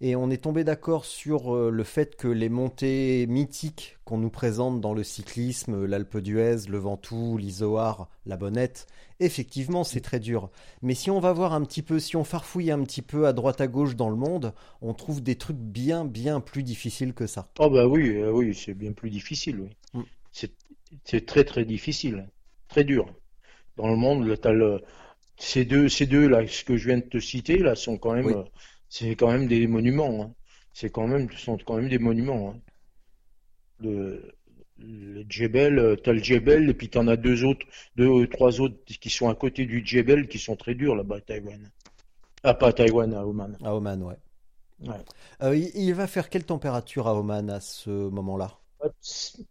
Et on est tombé d'accord sur euh, le fait que les montées mythiques qu'on nous présente dans le cyclisme, l'Alpe d'Huez, le Ventoux, l'Izoard, la Bonnette, effectivement c'est très dur. Mais si on va voir un petit peu, si on farfouille un petit peu à droite à gauche dans le monde, on trouve des trucs bien bien plus difficiles que ça. Oh bah oui, euh, oui, c'est bien plus difficile, oui. Mm. C'est très très difficile, très dur. Dans le monde, là, le, ces deux, ces deux là, ce que je viens de te citer là, sont quand même, Oui. C'est quand même des monuments. Hein. C'est quand même, sont quand même des monuments. Hein. Le, le Djebel, euh, t'as le Djebel et puis t'en as deux autres, deux ou trois autres qui sont à côté du Djebel qui sont très durs là-bas à Taïwan. Ah pas à Taïwan, à Oman. À Oman, ouais. Ouais. Euh, il, il va faire quelle température à Oman à ce moment-là?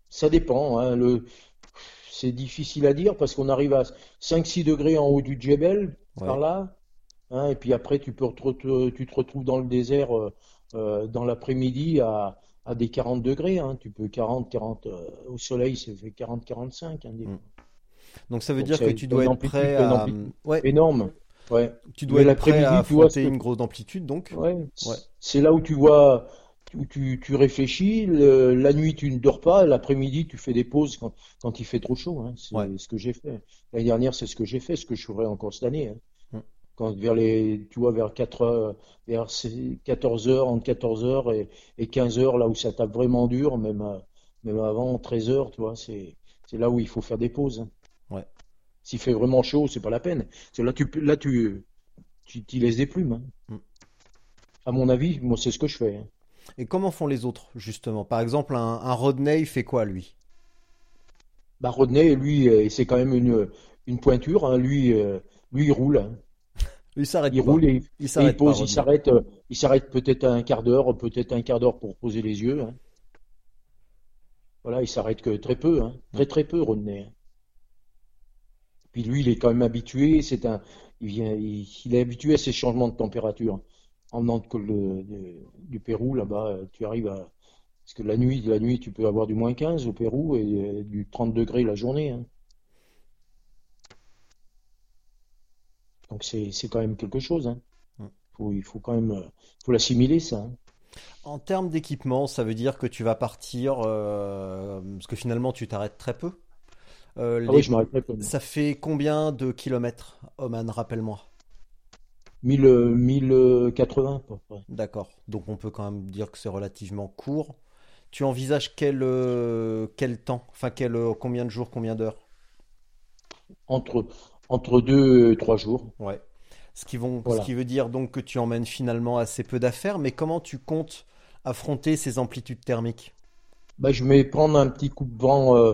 Ça dépend, hein, le... C'est difficile à dire parce qu'on arrive à 5-6 degrés en haut du Djebel, par là, hein, et puis après tu peux te, tu te retrouves dans le désert euh, euh, dans l'après-midi à, à des 40 degrés, hein, tu peux 40, 40 euh, au soleil, ça fait 40, 45, hein, des Mm. fois. Donc ça veut Donc dire c'est que tu dois être prêt à... Ouais, énorme. Ouais. tu dois Mais être prêt à l'après-midi, tu vois, une grosse amplitude, donc. Ouais, Ouais. c'est là où tu vois, où tu, tu réfléchis. le- la nuit, tu ne dors pas. L'après-midi, tu fais des pauses quand, quand il fait trop chaud. Hein. C'est Ouais. ce que j'ai fait. L'année dernière, c'est ce que j'ai fait, ce que je ferai encore cette année. hein. Quand vers les, tu vois, vers 4 heures, vers 14 heures, entre 14 heures et, et 15 heures, là où ça tape vraiment dur, même, même avant 13 heures, tu vois, c'est, c'est là où il faut faire des pauses. hein. Ouais. S'il fait vraiment chaud, c'est pas la peine. C'est là, tu, là, tu, tu t'y laisses des plumes. hein. Mm. À mon avis, moi, c'est ce que je fais. hein. Et comment font les autres, justement? Par exemple, un, un Rodney, il fait quoi, lui? Bah, Rodney, lui, euh, c'est quand même une, une pointure. hein. Lui, euh, lui, il roule. Il s'arrête Il pas. roule et, et Il il s'arrête pas, pose. Il s'arrête. euh, Il s'arrête peut-être un quart d'heure, peut-être un quart d'heure pour poser les yeux. hein. Voilà, il s'arrête que très peu, hein. Très très peu, Rodney. Puis lui, il est quand même habitué. C'est un, il vient, il, il est habitué à ces changements de température. En venant de, de- de- du Pérou, là-bas, tu arrives à, parce que la nuit, la nuit, tu peux avoir du moins 15 au Pérou et euh, du 30 degrés la journée. hein. Donc c'est quand même quelque chose. Hein. Mm. Faut, il faut quand même euh, faut l'assimiler ça. hein. En termes d'équipement, ça veut dire que tu vas partir, euh, parce que finalement tu t'arrêtes très peu. Euh, Ah les- oui, je m'arrête pas comme Ça fait combien de kilomètres, Oman, rappelle-moi? 1000, euh, 1080 à peu près. D'accord. Donc on peut quand même dire que c'est relativement court. Tu envisages quel, quel temps? Enfin, quel, combien de jours, combien d'heures? Entre entre deux et trois jours. Ouais. Ce qui vont, Voilà. ce qui veut dire donc que tu emmènes finalement assez peu d'affaires, mais comment tu comptes affronter ces amplitudes thermiques? Bah, je vais prendre un petit coup de vent, euh,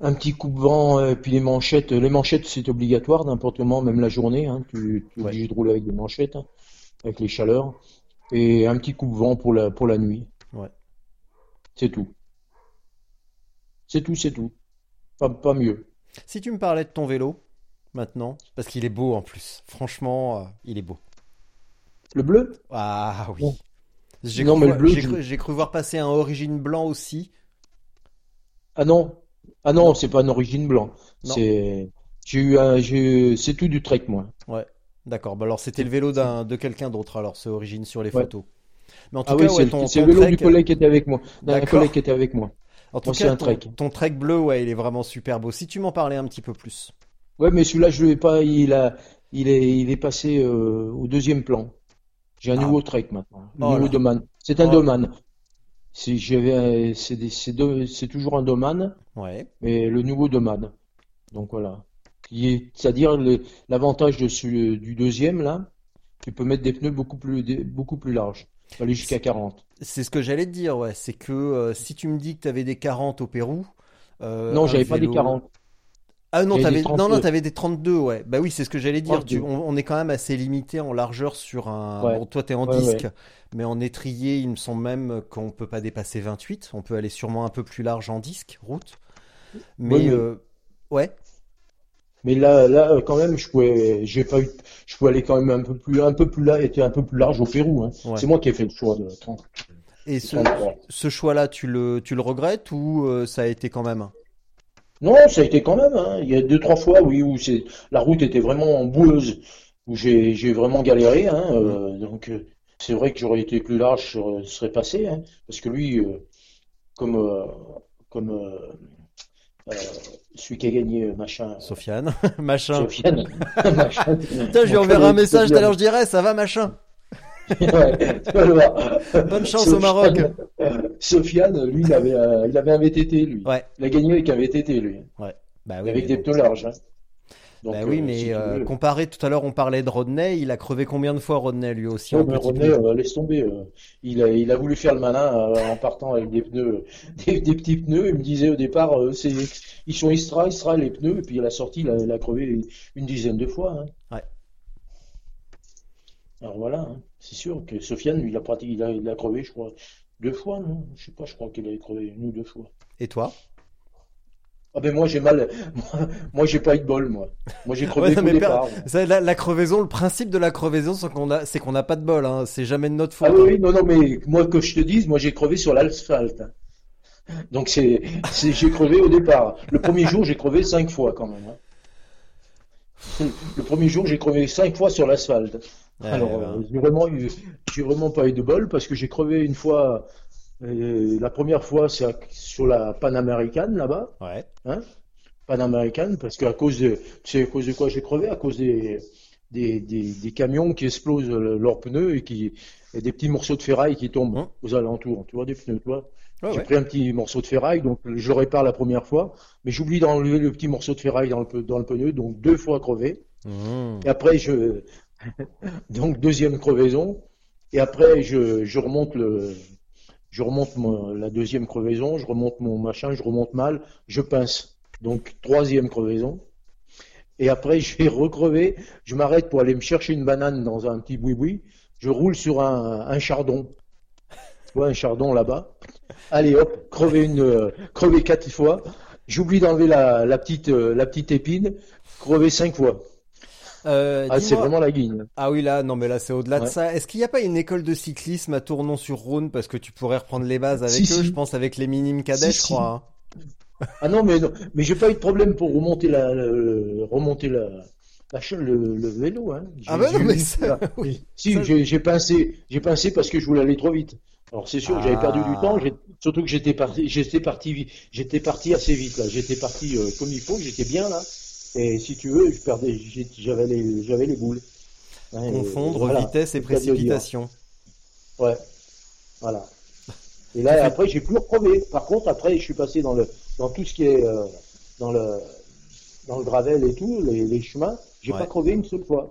un petit coup de vent, euh, puis les manchettes. Les manchettes, c'est obligatoire n'importe comment, même la journée. Hein, tu, tu es Ouais. obligé de rouler avec des manchettes, hein, avec les chaleurs. Et un petit coup de vent pour la, pour la nuit. Ouais. C'est tout. C'est tout, c'est tout. Pas, pas mieux. Si tu me parlais de ton vélo, maintenant, parce qu'il est beau en plus. Franchement, euh, il est beau. Le bleu? Ah oui. J'ai cru, cru, voir passer un origine blanc aussi. Ah non. Ah non, c'est pas une origine blanc. C'est, un, c'est tout du trek, moi. Ouais, d'accord. Bah alors c'était le vélo de quelqu'un d'autre alors, c'est origine sur les Ouais. photos. Mais en tout Ah cas, oui, ouais, c'est, ton, c'est ton le vélo trek, du collègue qui était avec moi. D'un collègue qui était avec moi. en tout cas, un ton, trek. ton trek bleu, ouais, il est vraiment super beau. Si tu m'en parlais un petit peu plus. Ouais, mais celui-là, je l'ai pas, il a, il est, il est passé euh, au deuxième plan. J'ai un Ah. nouveau trek maintenant, un Oh nouveau domaine. C'est un Oh. domaine. C'est, un- c'est toujours un domaine, Ouais. mais le nouveau domaine. Donc voilà. C'est-à-dire l'avantage de ce, du deuxième là, tu peux mettre des pneus beaucoup plus, beaucoup plus larges. Aller jusqu'à 40. C'est ce que j'allais te dire, ouais. C'est que euh, si tu me dis que tu avais des 40 au Pérou, euh, Non, j'avais pas des vélo- 40. Ah non, t'avais, des non, non, 32. t'avais des 32, ouais. Bah oui, c'est ce que j'allais dire. Tu, 32. on, on est quand même assez limité en largeur sur un. Ouais. Bon, toi, t'es en Ouais, disque, mais en étrier, il me semble même qu'on peut pas dépasser 28. On peut aller sûrement un peu plus large en disque, route. Mais, Ouais, mais- euh, ouais, Mais là, là, quand même, je pouvais, j'ai pas eu, je pouvais aller quand même un peu plus, un peu plus là, était un peu plus large au Pérou, hein. C'est moi qui ai fait le choix de 30. Et ce, 33. ce choix-là, tu le, tu le regrettes ou euh, ça a été quand même? Non, ça a été quand même, hein. Il y a deux, trois fois, oui, où c'est, la route était vraiment boueuse, où j'ai, vraiment galéré, hein. Euh, donc, euh, c'est vrai que j'aurais été plus large, je serais passé, hein. Parce que lui, euh, comme, euh, comme, euh, euh, celui qui a gagné, euh, machin, Sofiane, machin. Sofiane, machin. Putain, je lui enverrai un message tout à l'heure, je dirais, ça va, machin. Ouais. Bonne chance au Maroc. Sofiane, lui, il avait, euh, il avait un VTT, lui. Ouais, Il a gagné avec un VTT, lui. bah oui, avec des donc- pneus larges. hein. Donc, Bah oui, euh, mais si tu euh, veux. comparé, tout à l'heure on parlait de Rodney, il a crevé combien de fois Rodney lui aussi René, pneu euh, laisse tomber. euh, il a, il a voulu faire le malin euh, en partant avec des pneus, des, des petits pneus. Il me disait au départ, euh, c'est, ils sont extra, extra les pneus. Et puis à la sortie, il a, il a crevé une dizaine de fois. hein. Ouais. Alors voilà, hein. C'est sûr que Sofiane, lui, il a pratiqué, il a, il a crevé, je crois, deux fois, non? Je sais pas, je crois qu'il a crevé une ou deux fois. Et toi? Ah ben moi j'ai mal, moi, moi, j'ai pas eu de bol, moi. Moi j'ai crevé Ouais, non, mais départ. Ça, la, la crevaison, le principe de la crevaison, c'est qu'on a, c'est qu'on n'a pas de bol, hein. C'est jamais de notre faute. Ah oui, non, non, mais moi que je te dise, moi j'ai crevé sur l'asphalte. Donc c'est, c'est, j'ai crevé au départ. Le premier jour, j'ai crevé cinq fois quand même. hein. Le premier jour, j'ai crevé cinq fois sur l'asphalte. Alors, euh, j'ai vraiment eu, j'ai vraiment pas eu de bol parce que j'ai crevé une fois. euh, la première fois, c'est sur la Panaméricaine là-bas. Ouais. Panaméricaine parce qu'à cause de, tu sais à cause de quoi j'ai crevé? À cause des, des, des, des camions qui explosent le- leurs pneus et qui, et des petits morceaux de ferraille qui tombent Hum. aux alentours, tu vois, des pneus, tu vois. Ouais, J'ai ouais. pris un petit morceau de ferraille, donc je le répare la première fois, mais j'oublie d'enlever le petit morceau de ferraille dans le, pe- dans le pneu, donc deux fois crevé. Mmh. Et après, je, donc deuxième crevaison. Et après, je, remonte le, je remonte mon- la deuxième crevaison, je remonte mon machin, je remonte mal, je pince. Donc troisième crevaison. Et après, je vais recrever, je m'arrête pour aller me chercher une banane dans un petit boui-boui, je roule sur un, chardon. Tu vois, un chardon là-bas. Allez hop, crever une, crever quatre fois. J'oublie d'enlever la, la petite, euh, la petite épine, crever cinq fois. Euh, Ah, c'est vraiment la guigne. Ah oui, là, non, mais là, c'est au-delà de ça. Est-ce qu'il n'y a pas une école de cyclisme à Tournon-sur-Rhône parce que tu pourrais reprendre les bases avec Si, eux, si. je pense, avec les minimes cadets, Si, je crois. hein. Ah non, mais non, mais j'ai pas eu de problème pour remonter la, le- remonter la, la le, le vélo. Hein. Ah bah non, mais ça, oui. Si, j'ai pincé, j'ai pincé parce que je voulais aller trop vite. Alors c'est sûr, j'avais perdu du Ah. temps, j'ai- surtout que j'étais parti, j'étais parti, j'étais parti assez vite là. J'étais parti euh, comme il faut, j'étais bien là. Et si tu veux, je perdais, j'avais les, j'avais les boules. Hein, et Confondre voilà, vitesse et dire. précipitation. Ouais, voilà. Et là, après, j'ai plus recrevé. Par contre, après, je suis passé dans le, dans tout ce qui est, euh, dans le, dans le gravel et tout, les, les chemins. J'ai Ouais. pas crevé une seule fois.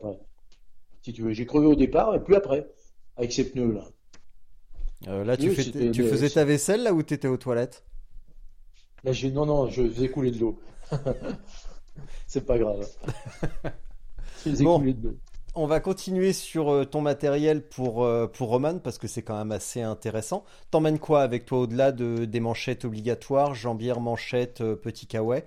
Si tu veux, j'ai crevé au départ et plus après, avec ces pneus là. Euh, là, tu, Oui, fais- c'était tu faisais ta vaisselle là ou t'étais aux toilettes? Là, j'ai, non, non, je faisais couler de l'eau. C'est pas grave. Je Bon. de. On va continuer sur euh, ton matériel pour, euh, pour Roman parce que c'est quand même assez intéressant. T'emmènes quoi avec toi au-delà de, des manchettes obligatoires, jambières, manchettes, euh, petit kawaii?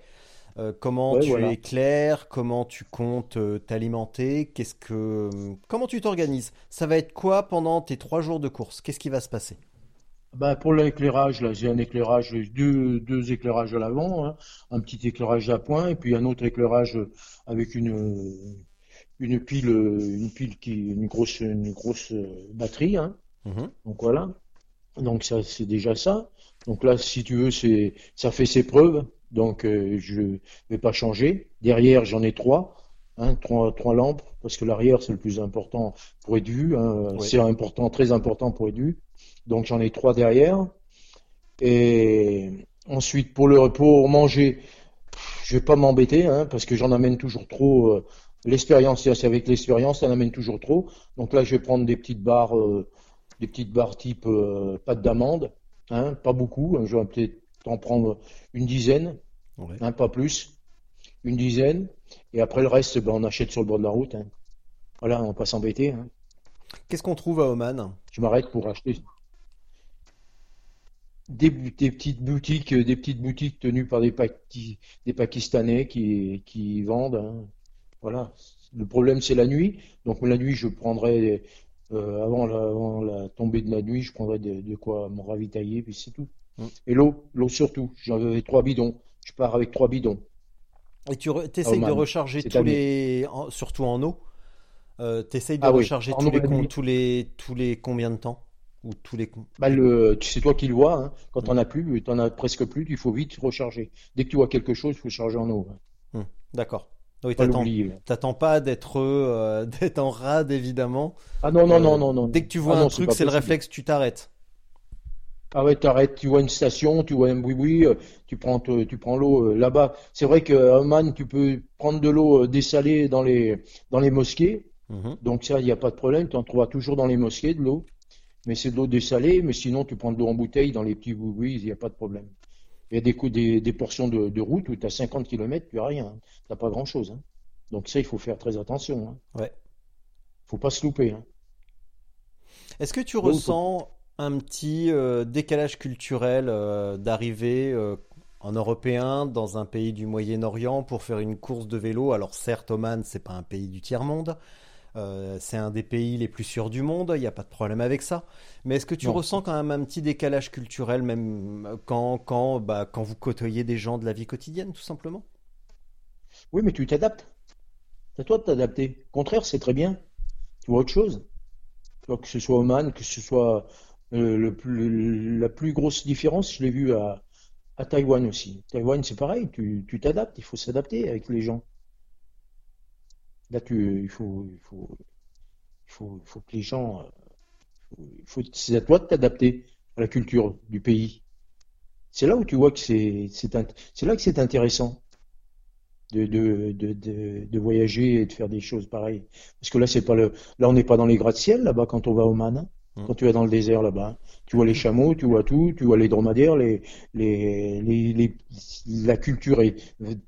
Euh, Comment Ouais, tu voilà. éclaires? Comment tu comptes t'alimenter? Qu'est-ce que comment tu t'organises? Ça va être quoi pendant tes trois jours de course? Qu'est-ce qui va se passer? Ben, pour l'éclairage, là, j'ai un éclairage, deux, deux éclairages à l'avant, hein, un petit éclairage à point, et puis un autre éclairage avec une, une pile, une pile qui, une grosse, une grosse euh, batterie, hein. Mhm. Donc voilà. Donc ça, c'est déjà ça. Donc là, si tu veux, c'est, ça fait ses preuves. Donc euh, je vais pas changer. Derrière, j'en ai trois, hein, trois, trois lampes, parce que l'arrière c'est le plus important pour être vu. hein. C'est important, très important pour être vu. Donc j'en ai trois derrière. Et ensuite pour le pour manger, je vais pas m'embêter, hein, parce que j'en amène toujours trop. euh, L'expérience, c'est avec l'expérience, ça en amène toujours trop. Donc là, je vais prendre des petites barres, euh, des petites barres type euh, pâte d'amande, hein, pas beaucoup. hein, je vais peut-être en prendre une dizaine, Ouais. hein, pas plus, une dizaine. Et après le reste, ben, on achète sur le bord de la route. Voilà, on va pas s'embêter. Qu'est-ce qu'on trouve à Oman? Je m'arrête pour acheter des, petites boutiques, euh, des petites boutiques tenues par des, Paki- des Pakistanais qui, qui vendent. hein. Voilà. Le problème, c'est la nuit. Donc la nuit, je prendrai euh, avant la, avant la tombée de la nuit, je prendrai de, de quoi me ravitailler, puis c'est tout. Mm. Et l'eau, l'eau surtout. J'en avais trois bidons. Je pars avec trois bidons. Et tu essayes de recharger tous les, en- surtout en eau. Euh, t'essayes de Ah recharger les, les tous les combien de temps? Ou tous les Bah, le, c'est toi qui le vois. Hein. Quand t'en as plus, t'en as presque plus, il faut vite recharger. Dès que tu vois quelque chose, il faut charger en eau. hein. Hmm, D'accord. Oui, t'attends, pas d'être euh, d'être en rade évidemment. Ah non, non, Euh, non, non, non. Dès que tu vois Ah un non, truc, c'est le réflexe, tu t'arrêtes. Ah ouais, t'arrêtes, tu vois une station, tu vois un boui-boui, euh, tu prends, te- tu prends l'eau euh, là-bas. C'est vrai qu'à Oman, tu peux prendre de l'eau euh, dessalée dans les, dans les mosquées. Mhm. Donc ça, il n'y a pas de problème. Tu en trouveras toujours dans les mosquées de l'eau. Mais c'est de l'eau dessalée. Mais sinon, tu prends de l'eau en bouteille dans les petits boui-boui, il n'y a pas de problème. Il y a des, des, des portions de, de route où tu as 50 km, tu n'as rien. Tu n'as pas grand-chose. hein. Donc ça, il faut faire très attention. Hein. Ouais. faut pas se louper. Hein. Est-ce que tu ressens un petit euh, décalage culturel euh, d'arriver euh, en européen dans un pays du Moyen-Orient pour faire une course de vélo? Alors certes, Oman, c'est pas un pays du tiers-monde. Euh, c'est un des pays les plus sûrs du monde, il n'y a pas de problème avec ça. Mais est-ce que tu Non. ressens quand même un petit décalage culturel, même quand, quand, bah, quand vous côtoyez des gens de la vie quotidienne, tout simplement? Oui, mais tu t'adaptes. C'est à toi de t'adapter. Au contraire, c'est très bien. Tu vois autre chose. Tu vois, que ce soit Oman, que ce soit euh, le plus, la plus grosse différence, je l'ai vu à, à Taïwan aussi. Taïwan, c'est pareil. Tu t'adaptes. Il faut s'adapter avec les gens. Là, tu, il faut, il faut, il faut, il faut que les gens, euh, il faut, c'est à toi de t'adapter à la culture du pays. C'est là où tu vois que c'est, c'est, là que c'est intéressant de, de, de, de, voyager et de faire des choses pareilles. Parce que là, c'est pas le, là, on n'est pas dans les gratte-ciel là-bas quand on va au Oman. hein. Mm. Quand tu vas dans le désert là-bas, tu vois les chameaux, tu vois tout, tu vois les dromadaires, les, les, les, les- la culture est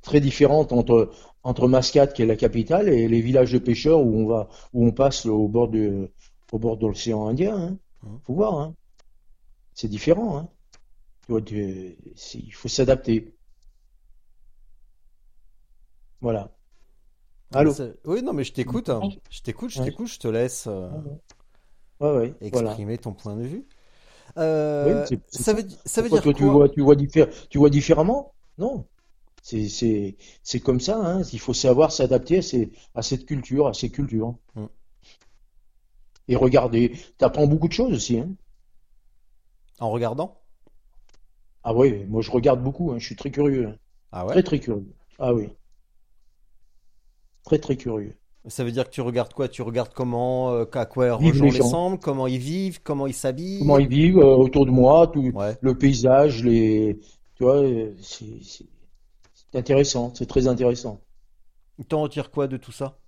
très différente entre, entre Mascate, qui est la capitale, et les villages de pêcheurs où on va, où on passe au bord de, au bord de l'océan Indien. Hein. Mm. Faut voir, hein. C'est différent, hein. Tu vois, tu- c'est- il faut s'adapter. Voilà. Allô? Oui, non, mais je t'écoute. hein. Je t'écoute, je t'écoute, je te laisse Ouais, ouais, voilà. exprimer ton point de vue. Euh, Oui, ça veut, ça dire toi, tu quoi? vois, tu vois diffé- tu vois différemment? Non. C'est comme ça. Hein. Il faut savoir s'adapter à, cette culture, à ces cultures. Mm. Et regarder. T'apprends beaucoup de choses aussi. Hein. En regardant? Ah oui, moi je regarde beaucoup. Hein. Je suis très curieux. hein. Ah Très très curieux. Ah oui, très très curieux. Ça veut dire que tu regardes quoi? Tu regardes comment, euh, à quoi gens les les gens. semblent, comment ils vivent, comment ils s'habillent? Comment ils vivent euh, autour de moi, tout Ouais. le paysage, les. Tu vois, euh, c'est intéressant. C'est très intéressant. T'en retires quoi de tout ça?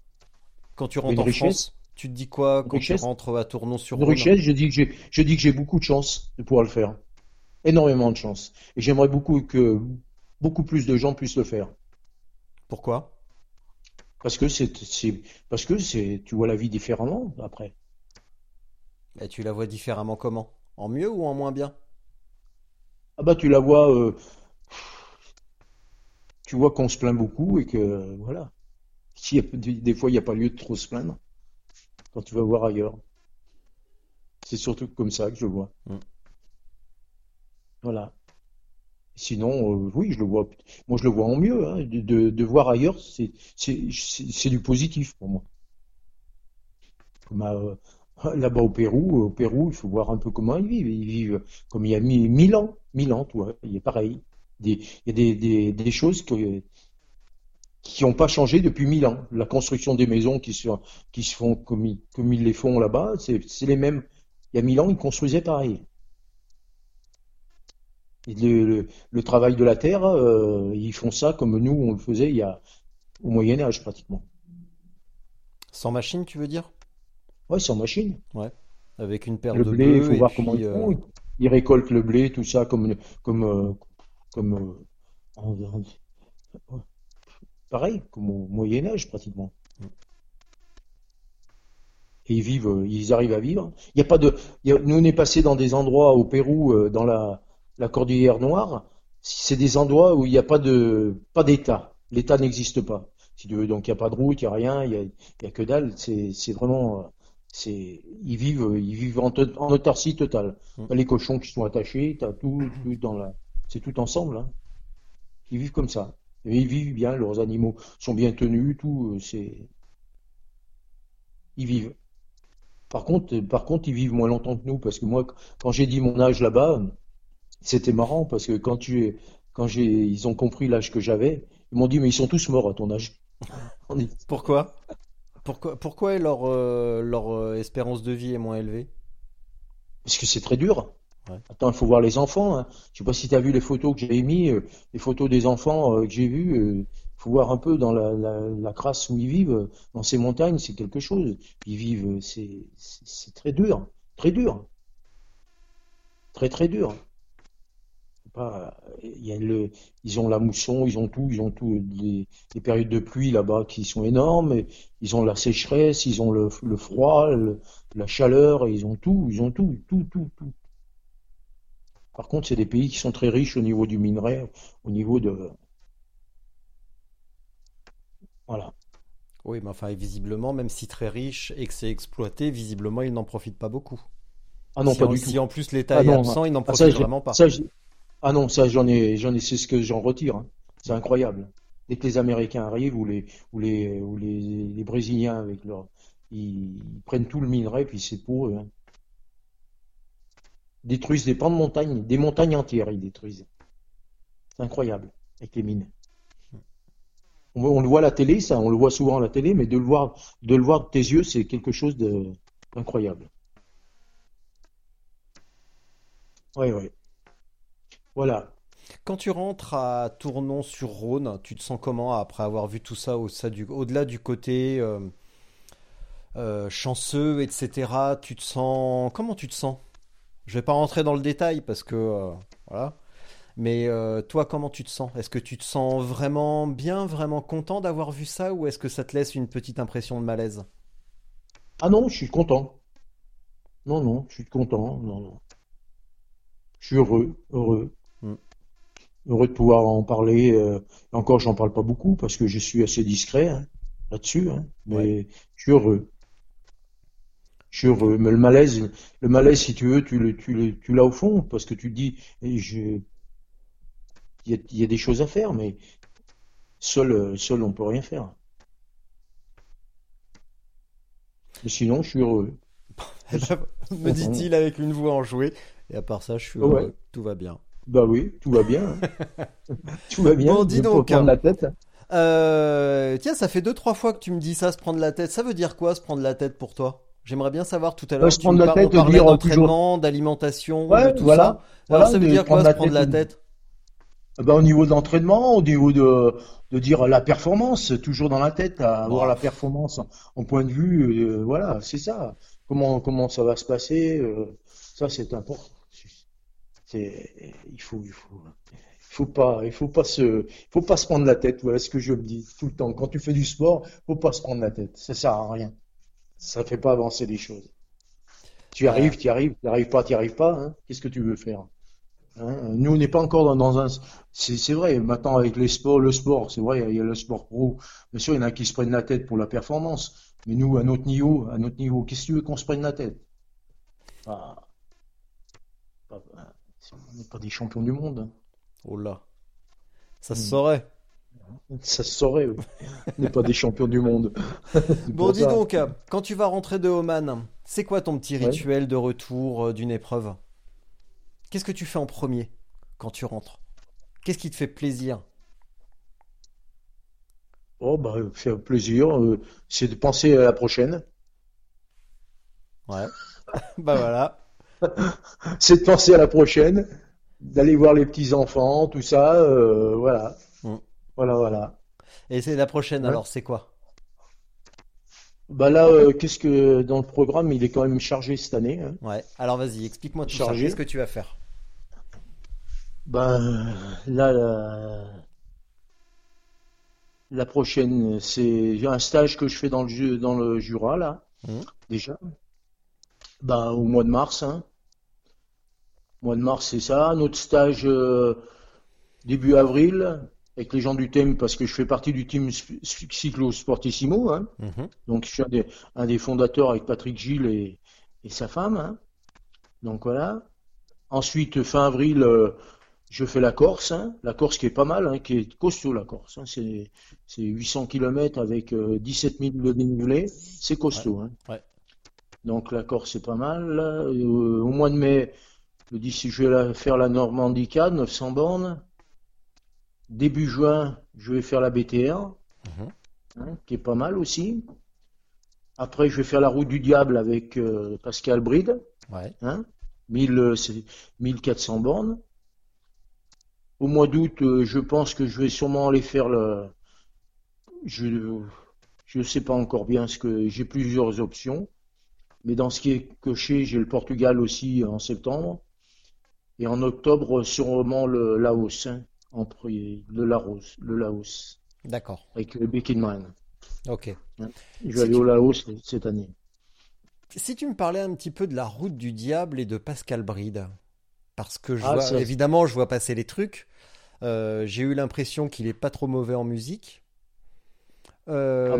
Quand tu Une rentres en richesse. France, tu te dis quoi Une quand tu rentres à Tournon-sur-Rhône? Une richesse, je dis que j'ai, je dis que j'ai beaucoup de chance de pouvoir le faire. Énormément de chance. Et j'aimerais beaucoup que beaucoup plus de gens puissent le faire. Pourquoi? Parce que c'est, parce que c'est, tu vois la vie différemment après. Et tu la vois différemment comment? En mieux ou en moins bien? Ah bah tu la vois, euh, tu vois qu'on se plaint beaucoup et que voilà. A- des fois il n'y a pas lieu de trop se plaindre quand tu vas voir ailleurs. C'est surtout comme ça que je vois. Mm. Voilà. Sinon, euh, oui, je le vois. Moi, je le vois en mieux. hein. De, voir ailleurs, c'est du positif pour moi. Comme euh, là-bas au Pérou, au Pérou, il faut voir un peu comment ils vivent. Ils vivent comme il y a mi- mille ans, mille ans, tu vois. Il est pareil. Il y a des, des, des choses qui n'ont pas changé depuis mille ans. La construction des maisons qui se, qui se font comme comme ils les font là-bas, c'est les mêmes. Il y a mille ans, ils construisaient pareil. Le, le, le travail de la terre, euh, ils font ça comme nous, on le faisait il y a, au Moyen Âge pratiquement. Sans machine, tu veux dire? Ouais, sans machine. Ouais. Avec une paire Le de blé, il faut voir comment ils euh, font. Ils récoltent le blé, tout ça, comme, comme, euh, comme euh, pareil, comme au Moyen Âge pratiquement. Et ils vivent, ils arrivent à vivre. Il y a pas de, il y a- nous on est passé dans des endroits au Pérou, dans la, la Cordillère Noire. C'est des endroits où il n'y a pas de, pas d'État. L'État n'existe pas. Si tu veux, donc il n'y a pas de route, il n'y a rien, il y a, y a que dalle. C'est, vraiment, c'est, ils vivent, ils vivent en, autarcie totale. Mm. T'as les cochons qui sont attachés, t'as tout, tout dans la, c'est tout ensemble. Hein. Ils vivent comme ça. Et ils vivent bien, leurs animaux sont bien tenus, tout, c'est, ils vivent. Par contre, par contre, ils vivent moins longtemps que nous, parce que moi, quand j'ai dit mon âge là-bas, c'était marrant, parce que quand tu es, quand j'ai, ils ont compris l'âge que j'avais, ils m'ont dit, mais ils sont tous morts à ton âge. Pourquoi? Pourquoi, pourquoi leur, euh, leur euh, espérance de vie est moins élevée? Parce que c'est très dur. Ouais. Attends, il faut voir les enfants. Hein. Je sais pas si tu as vu les photos que j'ai mis, euh, les photos des enfants euh, que j'ai vues. Il faut voir un peu dans la, la, la crasse où ils vivent, dans ces montagnes, c'est quelque chose. Ils vivent, c'est très dur, très dur, très très dur. C'est Pas, il y a le, ils ont la mousson, ils ont tout, ils ont tout. Les, les périodes de pluie là-bas qui sont énormes. et Ils ont la sécheresse, ils ont le, le froid, le- la chaleur, ils ont tout, ils ont tout, tout, tout, tout. Par contre, c'est des pays qui sont très riches au niveau du minerai, au niveau de... Voilà. Oui, mais enfin, visiblement, même si très riche et que c'est exploité, visiblement, ils n'en profitent pas beaucoup. Ah non, Si pas en, du si tout. en plus l'État Ah est non, absent, ils n'en ah, ça, profitent vraiment pas. ça, ah non, ça j'en ai, j'en ai, c'est ce que j'en retire. hein. C'est incroyable. Dès que les Américains arrivent ou les, ou les, ou les, les Brésiliens avec leur, ils, prennent tout le minerai puis c'est pour eux. hein. Détruisent des pans de montagne, des montagnes entières, ils détruisent. C'est incroyable avec les mines. On, on le voit à la télé, ça, on le voit souvent à la télé, mais de le voir, de le voir de tes yeux, c'est quelque chose de incroyable. Oui, oui. Voilà. Quand tu rentres à Tournon-sur-Rhône, tu te sens comment après avoir vu tout ça, au-delà du côté euh, euh, chanceux, etc. Tu te sens, comment tu te sens? Je vais pas rentrer dans le détail parce que euh, voilà. Mais toi, comment tu te sens? Est-ce que tu te sens vraiment bien, vraiment content d'avoir vu ça, ou est-ce que ça te laisse une petite impression de malaise? Ah non, je suis content. Non, non, je suis content. Non, non. Je suis heureux, heureux. Heureux de pouvoir en parler. euh, encore, j'en parle pas beaucoup parce que je suis assez discret hein, là-dessus. hein, mais Ouais. je suis heureux. Je suis heureux. Mais le malaise, le malaise, si tu veux, tu le, tu le, tu l'as au fond parce que tu te dis, je, il y a, il y a des choses à faire, mais seul, seul, on peut rien faire. Mais sinon, je suis heureux. Me dit-il avec une voix enjouée. Et à part ça, je suis Ouais. heureux. Tout va bien. Bah oui, tout va bien. hein. tout va bien. Bon, dis donc. prendre la tête. Euh, tiens, ça fait deux, trois fois que tu me dis ça, se prendre la tête. Ça veut dire quoi, se prendre la tête pour toi? J'aimerais bien savoir tout à l'heure. Euh, se tu prendre me la par- on tête, parlait dire d'entraînement, d'alimentation, Ouais, de tout voilà. ça. Voilà, Alors, ça veut dire quoi, se prendre tête, la tête? Ah bah, au niveau de l'entraînement, au niveau de, de dire la performance, toujours dans la tête, à avoir la performance en, en point de vue, euh, voilà, c'est ça. Comment, comment ça va se passer, euh, ça c'est important. Il faut, il faut, il faut pas, il faut pas se, il faut pas se prendre la tête. Voilà ce que je dis tout le temps. Quand tu fais du sport, faut pas se prendre la tête. Ça sert à rien. Ça fait pas avancer les choses. Tu arrives, tu arrives, tu arrives pas, tu arrives pas. Hein. Qu'est-ce que tu veux faire? Hein, nous, on n'est pas encore dans, un. C'est vrai, maintenant avec les sports, le sport, c'est vrai, il y a le sport pro. Bien sûr, il y en a qui se prennent la tête pour la performance. Mais nous, à notre niveau, à notre niveau, qu'est-ce que tu veux qu'on se prenne la tête? On n'est pas des champions du monde. Oh là. Ça se Hmm. saurait. Ça se saurait. oui. On n'est pas des champions du monde. Bon, dis ça. donc, quand tu vas rentrer de Oman, c'est quoi ton petit Ouais. rituel de retour euh, d'une épreuve? Qu'est-ce que tu fais en premier quand tu rentres? Qu'est-ce qui te fait plaisir? Oh, bah, faire plaisir, euh, c'est de penser à la prochaine. Ouais. Bah voilà. C'est de penser à la prochaine, d'aller voir les petits-enfants, tout ça, euh, voilà. Mm. Voilà, voilà. Et c'est la prochaine, Ouais. alors c'est quoi? Bah là, euh, qu'est-ce que dans le programme, il est quand même chargé cette année. hein. Ouais. Alors vas-y, explique-moi tout ça. Chargé. Qu'est-ce que tu vas faire? Ben là, la, la prochaine, c'est un stage que je fais dans le dans le Jura là, Mhm. déjà. Ben au mois de mars, hein. Mois de mars, c'est ça. Notre stage euh, début avril avec les gens du thème parce que je fais partie du team Cyclo Sportissimo, hein. Mhm. Donc, je suis un des, un des fondateurs avec Patrick Gilles et, et sa femme. hein. Donc, voilà. Ensuite, fin avril, euh, je fais la Corse. hein. La Corse qui est pas mal, qui est costaud, la Corse. C'est, c'est 800 km avec euh, 17 000 de dénivelé. C'est costaud. Ouais. Donc, la Corse, c'est pas mal. Euh, au mois de mai, je dis si je vais la- faire la Normandie 4, 900 bornes. Début juin, je vais faire la BTR Mhm. hein, qui est pas mal aussi. Après, je vais faire la route du diable avec euh, Pascal Bride, Ouais. hein, 1000, euh, c'est 1400 bornes. Au mois d'août, euh, je pense que je vais sûrement aller faire le. Je je sais pas encore bien ce que j'ai plusieurs options, mais dans ce qui est coché, j'ai le Portugal aussi en septembre et en octobre sûrement le Laos, hein, en prix- le Laos, le Laos D'accord. avec le Bekinman. Ok. Je Si vais aller au Laos cette année. Si tu me parlais un petit peu de la route du diable et de Pascal Bride, parce que je Ah, vois, évidemment, je vois passer les trucs. Euh, j'ai eu l'impression qu'il est pas trop mauvais en musique. Euh, Ah,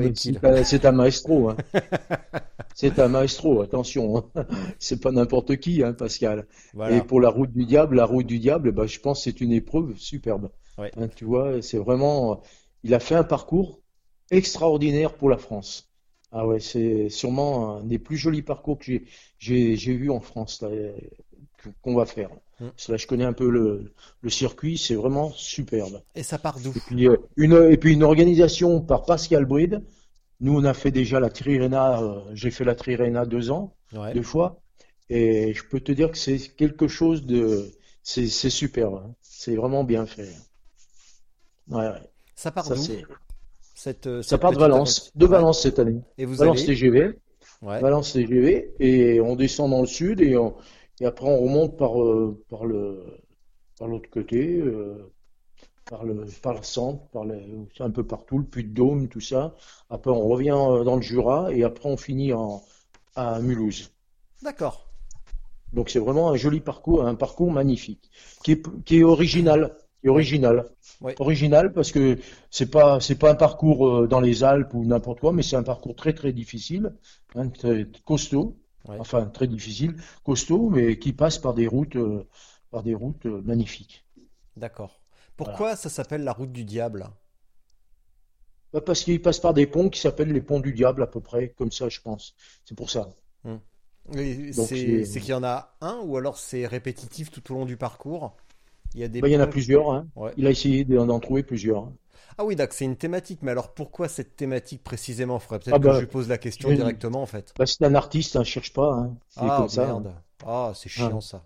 c'est un- maestro. hein. C'est un maestro, attention. hein. C'est pas n'importe qui, hein, Pascal. Voilà. Et pour la route du diable, la route du diable, bah, je pense que c'est une épreuve superbe. Ouais. Hein, tu vois, c'est vraiment. Il a fait un parcours extraordinaire pour la France. Ah ouais, c'est sûrement un des plus jolis parcours que j'ai vu en France là, qu'on va faire. Mm. Là, je connais un peu le, le circuit, c'est vraiment superbe. Et ça part d'où? Et puis, euh, une, et puis une organisation par Pascal Bride. Nous, on a fait déjà la Trirena, euh, j'ai fait la Trirena deux ans, Ouais. deux fois. Et je peux te dire que c'est quelque chose de. C'est superbe. hein. C'est vraiment bien fait. Ouais, ouais. Ça part d'où? Cette, euh, ça part de Valence. De. Valence cette année. Et vous Valence allez? TGV. Valence TGV. Et on descend dans le sud et, on- et après on remonte par, euh, par le, par l'autre côté, euh, par le, par le centre, par les, un peu partout, le Puy-de-Dôme, tout ça. Après on revient euh, dans le Jura et après on finit en, à Mulhouse. D'accord. Donc c'est vraiment un joli parcours, un parcours magnifique, qui est, qui est original, original, original parce que c'est pas c'est pas un parcours dans les Alpes ou n'importe quoi, mais c'est un parcours très très difficile, hein, très costaud, Ouais. enfin très difficile, costaud, mais qui passe par des routes euh, par des routes euh, magnifiques. D'accord. Pourquoi ça s'appelle la route du diable? Bah, parce qu'il passe par des ponts qui s'appellent les ponts du diable à peu près, comme ça je pense. C'est pour ça. Donc, C'est qu'il y en a un ou alors c'est répétitif tout au long du parcours? Il y a des Bah, il y en a plusieurs. Hein. Ouais. Il a essayé d'en trouver plusieurs. Hein. Ah oui, d'accord, c'est une thématique. Mais alors pourquoi cette thématique précisément? Faudrait peut-être Ah que bah, je lui pose la question directement en fait. Bah, c'est un artiste, hein, cherche pas. Hein. C'est Ah comme ça. merde. Ah, c'est chiant ça.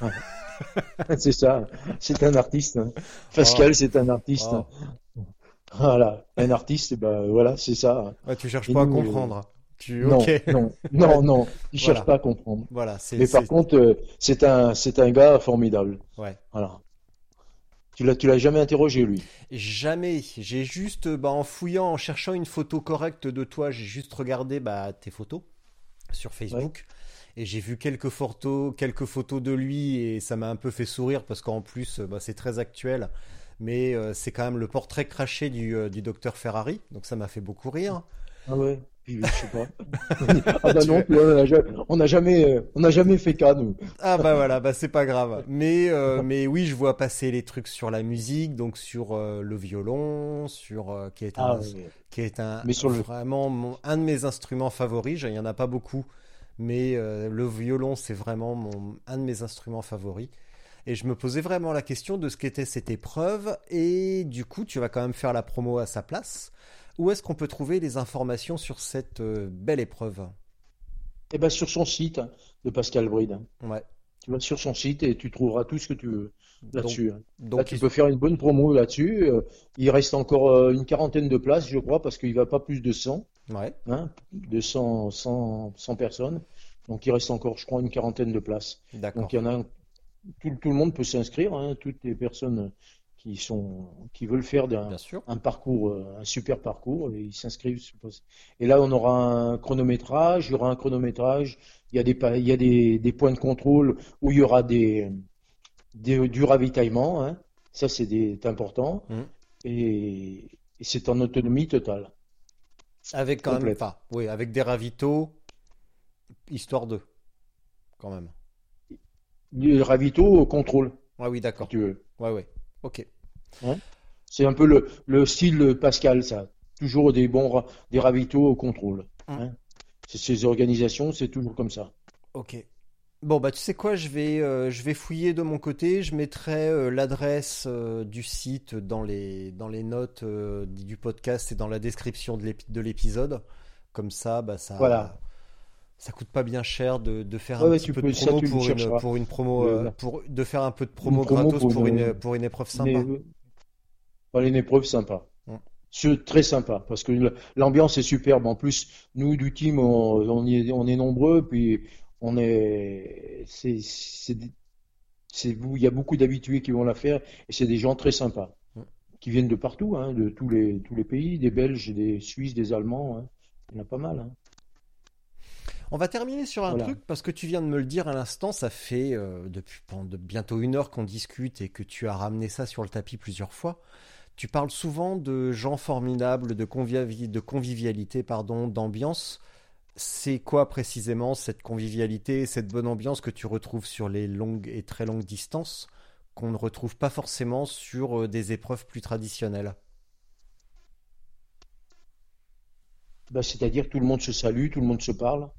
c'est ça. C'est un artiste. hein. Pascal, c'est un artiste. Oh. hein. Voilà, un artiste, bah voilà, c'est ça. Ouais, tu cherches Et pas à euh, comprendre. Tu... Non, non, non, non. Il cherche Voilà. pas à comprendre. Voilà, c'est. Mais par contre, euh, c'est un, c'est un gars formidable. Ouais. Voilà. Tu l'as, tu l'as jamais interrogé lui? Jamais. J'ai juste, bah, en fouillant, en cherchant une photo correcte de toi, j'ai juste regardé bah, tes photos sur Facebook. Et j'ai vu quelques photos, quelques photos de lui et ça m'a un peu fait sourire parce qu'en plus, bah, c'est très actuel. Mais euh, c'est quand même le portrait craché du, euh, du docteur Ferrari. Donc ça m'a fait beaucoup rire. Ah ouais. Je sais pas. ah bah non, on n'a jamais, on n'a jamais, euh, on jamais fait cas nous. Ah bah voilà, bah c'est pas grave. Mais, euh, mais oui, je vois passer les trucs sur la musique, donc sur euh, le violon, sur euh, qui est un, Ah qui est un Mais sur le- vraiment mon- un de mes instruments favoris. Je- Il y en a pas beaucoup, mais le violon c'est vraiment mon un de mes instruments favoris. Et je me posais vraiment la question de ce qu'était cette épreuve. Et du coup, tu vas quand même faire la promo à sa place. Où est-ce qu'on peut trouver les informations sur cette euh, belle épreuve? Eh ben sur son site hein, de Pascal Bride. Ouais. Tu vas sur son site et tu trouveras tout ce que tu veux là-dessus. hein. Donc, Là, tu il- peux faire une bonne promo là-dessus. Euh, Il reste encore euh, une quarantaine de places, je crois, parce qu'il va pas plus de 100, ouais, hein, de 100, 100, 100 personnes. Donc il reste encore, je crois, une quarantaine de places. d'accord. Donc il y en a, tout, tout le monde peut s'inscrire, hein, toutes les personnes qui sont, qui veulent faire d'un- un parcours, euh, un super parcours, et ils s'inscrivent. Et là, on aura un chronométrage, il y aura un chronométrage, il y a des, il y a des, des points de contrôle où il y aura des, des- du ravitaillement, hein. Ça, c'est important. Mhm. Et, et c'est en autonomie totale. Avec quand même pas. Oui, avec des ravitaux, histoire de. Quand même. Le ravito au contrôle, Ouais, oui, si d'accord. tu veux. Ouais, ouais. Ok. C'est un peu le, le style Pascal, ça. Toujours des bons des ravitaux au contrôle. Mhm. hein. C'est- Ces organisations, c'est toujours comme ça. Ok. Bon, bah, tu sais quoi, je vais, euh, je vais fouiller de mon côté. Je mettrai euh, l'adresse euh, du site dans les, dans les notes du podcast et dans la description de l'épisode. Comme ça, bah, ça, Voilà. Ça coûte pas bien cher de, de faire Ouais, un ouais, petit peu de ça, promo le pour une, pour une promo, Euh, pour, de faire un peu de promo, promo gratos pour pour une- une, pour une épreuve sympa. Mais, euh, voilà, une épreuve sympa. C'est très sympa parce que l'ambiance est superbe. En plus, nous du team, on, est, on est nombreux, puis on est, c'est, il y a beaucoup d'habitués qui vont la faire et c'est des gens très sympas Mhm. qui viennent de partout, hein, de tous les, tous les pays, des Belges, des Suisses, des Allemands. hein. Il y en a pas mal. hein. On va terminer sur un Voilà. truc parce que tu viens de me le dire à l'instant, ça fait euh, depuis de- bientôt une heure qu'on discute et que tu as ramené ça sur le tapis plusieurs fois. Tu parles souvent de gens formidables, de, convivi- de convivialité, pardon, d'ambiance. C'est quoi précisément cette convivialité, cette bonne ambiance que tu retrouves sur les longues et très longues distances qu'on ne retrouve pas forcément sur euh, des épreuves plus traditionnelles? Bah, c'est-à-dire tout le monde se salue, tout le monde se parle.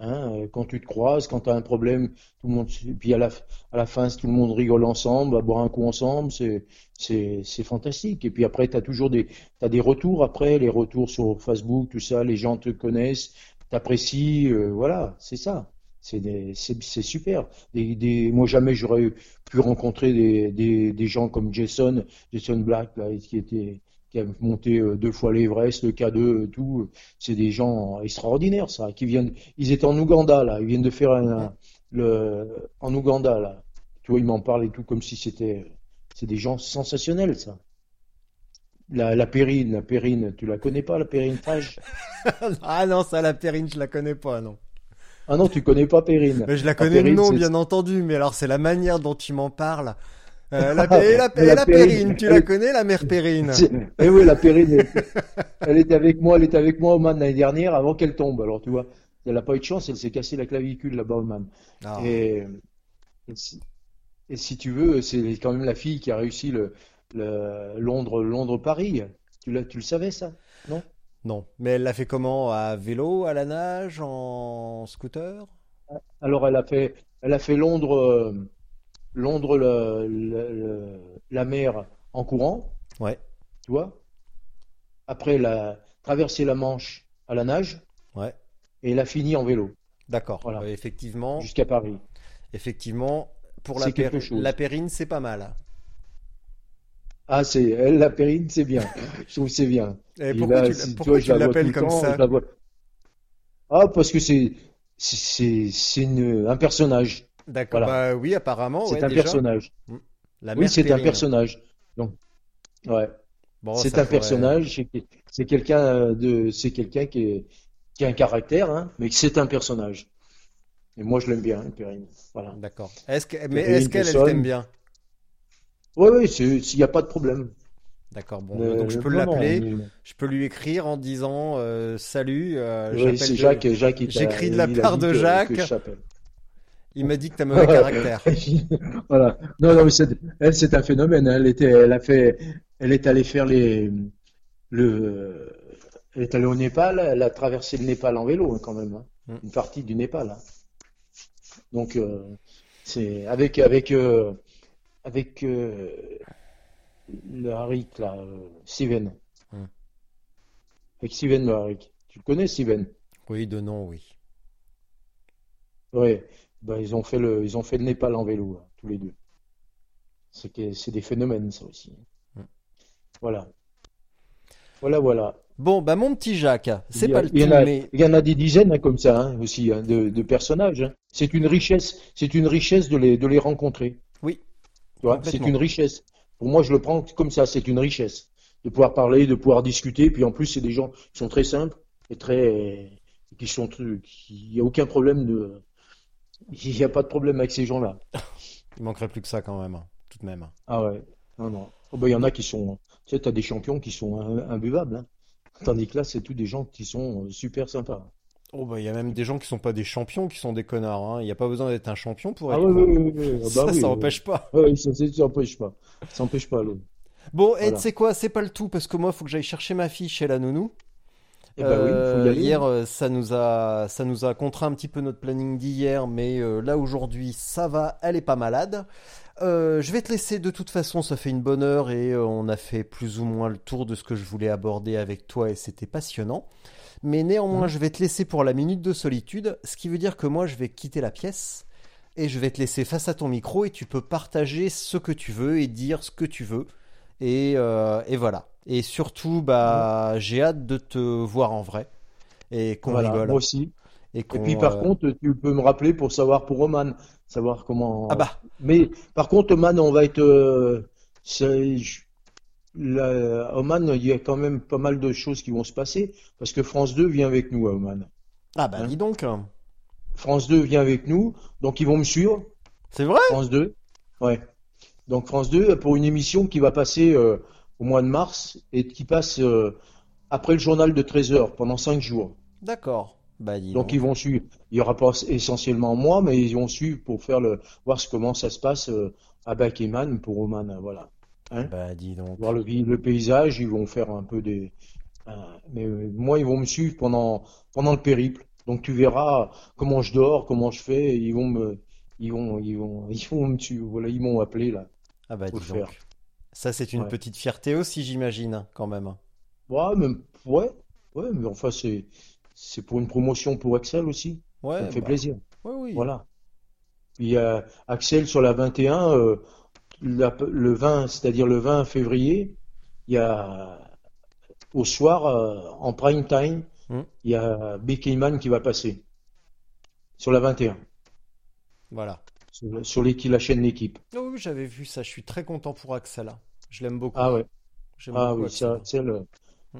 Hein, euh, quand tu te croises, quand tu as un problème, tout le monde, puis à la, à la fin, tout le monde rigole ensemble, va boire un coup ensemble, c'est, c'est, c'est fantastique. Et puis après, tu as toujours des, t'as des retours après, les retours sur Facebook, tout ça, les gens te connaissent, t'apprécient, euh, voilà, c'est ça. C'est des, c'est, c'est super. Des, des, moi, jamais j'aurais pu rencontrer des, des, des gens comme Jason, Jason Black, là, qui était, qui a monté euh, deux fois l'Everest, le K2, euh, tout. C'est des gens extraordinaires, ça, qui viennent. Ils étaient en Ouganda, là. Ils viennent de faire un, le, en Ouganda, là. Tu vois, ils m'en parlent et tout comme si c'était. C'est des gens sensationnels, ça. La, la Périne, la Périne, tu la connais pas, la Périne Fage? Ah non, ça, la Périne, je la connais pas, non. Ah non, tu connais pas Périne. Mais je la connais de Périne, nom, c'est- bien entendu, mais alors c'est la manière dont tu m'en parles. Euh, la, et la, et la la Périne, Périne, tu la connais, la mère Périne Eh oui, la Périne, elle, était avec moi, elle était avec moi au Man l'année dernière avant qu'elle tombe. Alors, tu vois, elle n'a pas eu de chance, elle s'est cassé la clavicule là-bas au Man. Ah. Et, et si, et si tu veux, c'est quand même la fille qui a réussi le, le Londres, Londres-Paris. Tu, l'as- tu le savais ça? Non? Non. Mais elle l'a fait comment? À vélo, à la nage, en scooter? Alors elle a fait, elle a fait Londres, euh, Londres le- le- le- la mer en courant, Ouais. tu vois? Après elle a traversé la Manche à la nage Ouais. et elle a fini en vélo D'accord. Voilà. Effectivement, jusqu'à Paris. effectivement, pour la, chose. la périne, c'est pas mal. Ah c'est elle la Périne, c'est bien. Je trouve que c'est bien. Et Et pourquoi là, tu, si- pourquoi tu la l'appelles comme temps, ça? la Ah parce que c'est c'est c'est c'est une- un personnage. D'accord. Voilà. Bah oui, apparemment, C'est ouais, un déjà. personnage. La Oui, c'est un Périne. personnage. Donc ouais. Bon, C'est un pourrait- personnage, c'est quelqu'un de, c'est quelqu'un qui, qui a un caractère, hein, mais c'est un personnage. Et moi, je l'aime bien, hein, Perrine. Voilà. D'accord. Est-ce que, mais Périne est-ce qu'elle, t'aime bien? Oui, oui, il n'y a pas de problème. D'accord. Bon, Euh, donc je peux l'appeler, mais- je peux lui écrire en disant euh, salut. euh, oui, Jacques, J'écris de la part de que- Jacques. que. Il m'a dit que t'as mauvais caractère. voilà. Non, non, mais c'est- elle, c'est un phénomène. hein. Elle était, elle a fait, elle est allée faire les, le, elle est allée au Népal. Elle a traversé le Népal en vélo, hein, quand même. hein. Mm. Une partie du Népal. hein. Donc, euh, c'est avec, avec, euh, avec euh, le Harik, là, Steven. Mm. Avec Steven le Harik. Tu le connais, Steven? Oui, de nom, oui. Ouais, bah, ils ont fait le, ils ont fait le Népal en vélo, hein, tous les deux. C'est des phénomènes, ça aussi. Mm. Voilà. Voilà, voilà. Bon, bah mon petit Jacques, c'est pas le tout, en a, mais il y en a des dizaines hein, comme ça hein, aussi, hein, de, de personnages. C'est une richesse, c'est une richesse de les, de les rencontrer. oui, c'est une richesse. Pour moi, je le prends comme ça, c'est une richesse. De pouvoir parler, de pouvoir discuter. Puis en plus, c'est des gens qui sont très simples et très, qui sont, qui, il n'y a aucun problème de, il n'y a pas de problème avec ces gens-là. il manquerait plus que ça quand même, hein, tout de même. Ah ouais, non, non. Oh, bah, il y en a qui sont, tu sais, t'as des champions qui sont im- imbuvables, hein. Tandis que là, c'est tous des gens qui sont euh, super sympas. Oh bah il y a même des gens qui sont pas des champions qui sont des connards. Hein. Il n'y a pas besoin d'être un champion pour Ah être oui, con. oui, oui, oui, oui. Ah Ça, bah oui, ça oui. empêche pas. Ouais, ça, c'est- ça empêche pas. Ça empêche pas, l'autre. Bon, et Voilà. tu sais quoi, c'est pas le tout parce que moi, faut que j'aille chercher ma fille chez la nounou. Eh ben oui, il faut y Euh, aller. hier, euh, ça nous a, ça nous a contraint un petit peu notre planning d'hier, mais euh, là aujourd'hui, ça va, elle est pas malade. Euh, je vais te laisser de toute façon, ça fait une bonne heure et euh, on a fait plus ou moins le tour de ce que je voulais aborder avec toi et c'était passionnant. Mais néanmoins, Mhm. je vais te laisser pour la minute de solitude, ce qui veut dire que moi, je vais quitter la pièce et je vais te laisser face à ton micro et tu peux partager ce que tu veux et dire ce que tu veux. Et, euh, et voilà. Et surtout, bah, j'ai hâte de te voir en vrai et qu'on Voilà, rigole. moi aussi. Et puis, par euh, contre, tu peux me rappeler pour savoir pour Oman, savoir comment. Ah bah, Mais par contre, Oman, on va être. euh, la- Oman, il y a quand même pas mal de choses qui vont se passer parce que France 2 vient avec nous à Oman. ah bah, Hein dis donc. France 2 vient avec nous, donc ils vont me suivre. C'est vrai? France 2. Ouais. Donc France 2 pour une émission qui va passer euh, au mois de mars et qui passe euh, après le journal de 13 heures pendant 5 jours. D'accord. Bah, Donc donc. ils vont suivre. Il y aura pas essentiellement moi, mais ils vont suivre pour faire le voir comment ça se passe euh, à Bakeman pour Oman. Voilà. Hein? Bah, dis donc. Voir le, paysage, ils vont faire un peu des. mais moi, ils vont me suivre pendant pendant le périple. Donc tu verras comment je dors, comment je fais. Ils vont me ils vont ils vont ils vont me. Voilà, ils m'ont appelé là. Ah bah, dis donc. Ça, c'est une Ouais. petite fierté aussi, j'imagine, quand même. Ouais, mais, ouais, ouais, mais enfin c'est c'est pour une promotion pour Excel aussi. Ouais, Ça me fait bah, plaisir. ouais, oui. Voilà. Il y a Axel sur la 21, euh, la- le 20, c'est-à-dire le 20 février, il y a au soir, euh, en prime time, Hmm. il y a Becky qui va passer sur la 21, Voilà. Sur, sur les, qui la chaîne l'équipe. Oh, oui, j'avais vu ça. Je suis très content pour Axel. Je l'aime beaucoup. Ah ouais, ah beaucoup oui, ça, euh,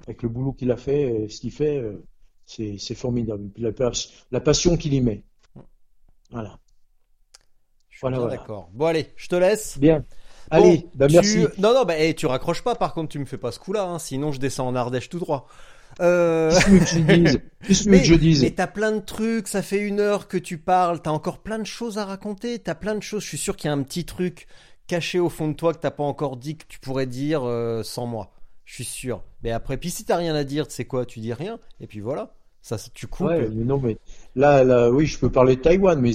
avec le boulot qu'il a fait, euh, ce qu'il fait, euh, c'est formidable. Puis la, pas- la passion qu'il y met. Voilà. Je suis Voilà, bien voilà. d'accord. Bon, allez, je te laisse. Bien. Bon, Allez, bah tu- merci. Non, non, bah, eh, tu raccroches pas. Par contre, tu me fais pas ce coup-là. hein, sinon, je descends en Ardèche tout droit. Euh... Qu'est-ce que tu veux que je? Qu'est-ce que Mais, que je dise? mais t'as plein de trucs, ça fait une heure que tu parles, t'as encore plein de choses à raconter, t'as plein de choses. Je suis sûr qu'il y a un petit truc caché au fond de toi que t'as pas encore dit que tu pourrais dire euh, sans moi. Je suis sûr. Mais après, puis si t'as rien à dire, tu sais quoi, tu dis rien. Et puis voilà. Ça, tu coupes. Ouais, mais non, mais là, là, oui, je peux parler de Taïwan, mais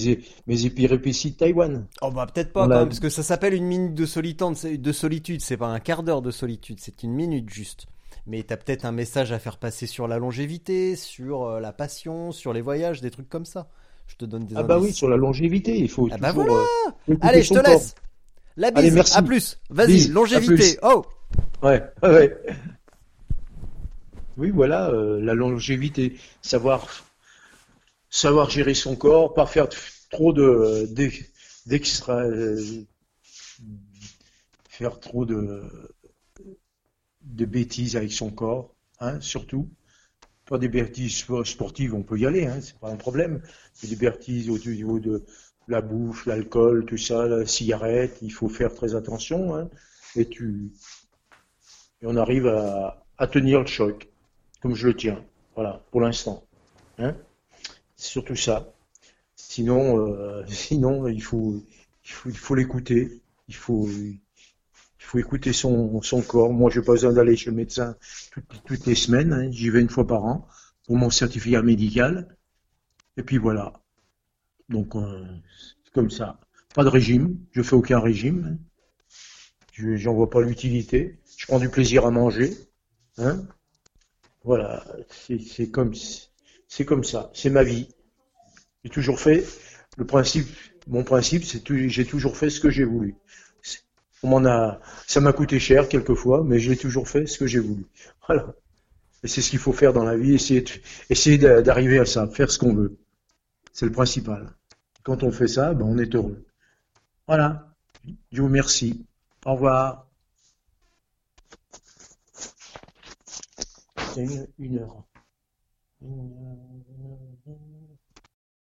mes épirépéties de Taïwan. Oh bah peut-être pas, quand même, parce que ça s'appelle une minute de solitude, de solitude. C'est pas un quart d'heure de solitude, c'est une minute juste. Mais t'as peut-être un message à faire passer sur la longévité, sur euh, la passion, sur les voyages, des trucs comme ça. Je te donne des. Ah bah oui, sur la longévité, il faut. Ah bah voilà. Euh, Allez, je te laisse. La bise. Allez, merci. À plus. Vas-y, longévité. Oh. Ouais, ouais. Oui, voilà, euh, la longévité, savoir savoir gérer son corps, pas faire trop de d'extra, faire trop de de bêtises avec son corps, hein, surtout. Pas des bêtises sportives, on peut y aller, hein, c'est pas un problème. Mais des bêtises au niveau de la bouffe, l'alcool, tout ça, la cigarette, il faut faire très attention. Hein, et tu, et on arrive à, à tenir le choc comme je le tiens. Voilà, pour l'instant. Hein C'est surtout ça. Sinon, euh, sinon il faut, il faut, l'écouter. Il faut, il faut écouter son, son corps. Moi, j'ai pas besoin d'aller chez le médecin toutes, les semaines. Hein. J'y vais une fois par an pour mon certificat médical. Et puis voilà. Donc, euh, c'est comme ça. Pas de régime. Je fais aucun régime. Je, j'en vois pas l'utilité. Je prends du plaisir à manger. Hein voilà, c'est comme comme ça, c'est ma vie. J'ai toujours fait le principe, mon principe, c'est j'ai toujours fait ce que j'ai voulu. Ça m'a coûté cher quelquefois, mais j'ai toujours fait ce que j'ai voulu. Voilà. Et c'est ce qu'il faut faire dans la vie, essayer, d'arriver à ça, faire ce qu'on veut. C'est le principal. Quand on fait ça, ben on est heureux. Voilà. Je vous remercie. Au revoir. heure. Une heure.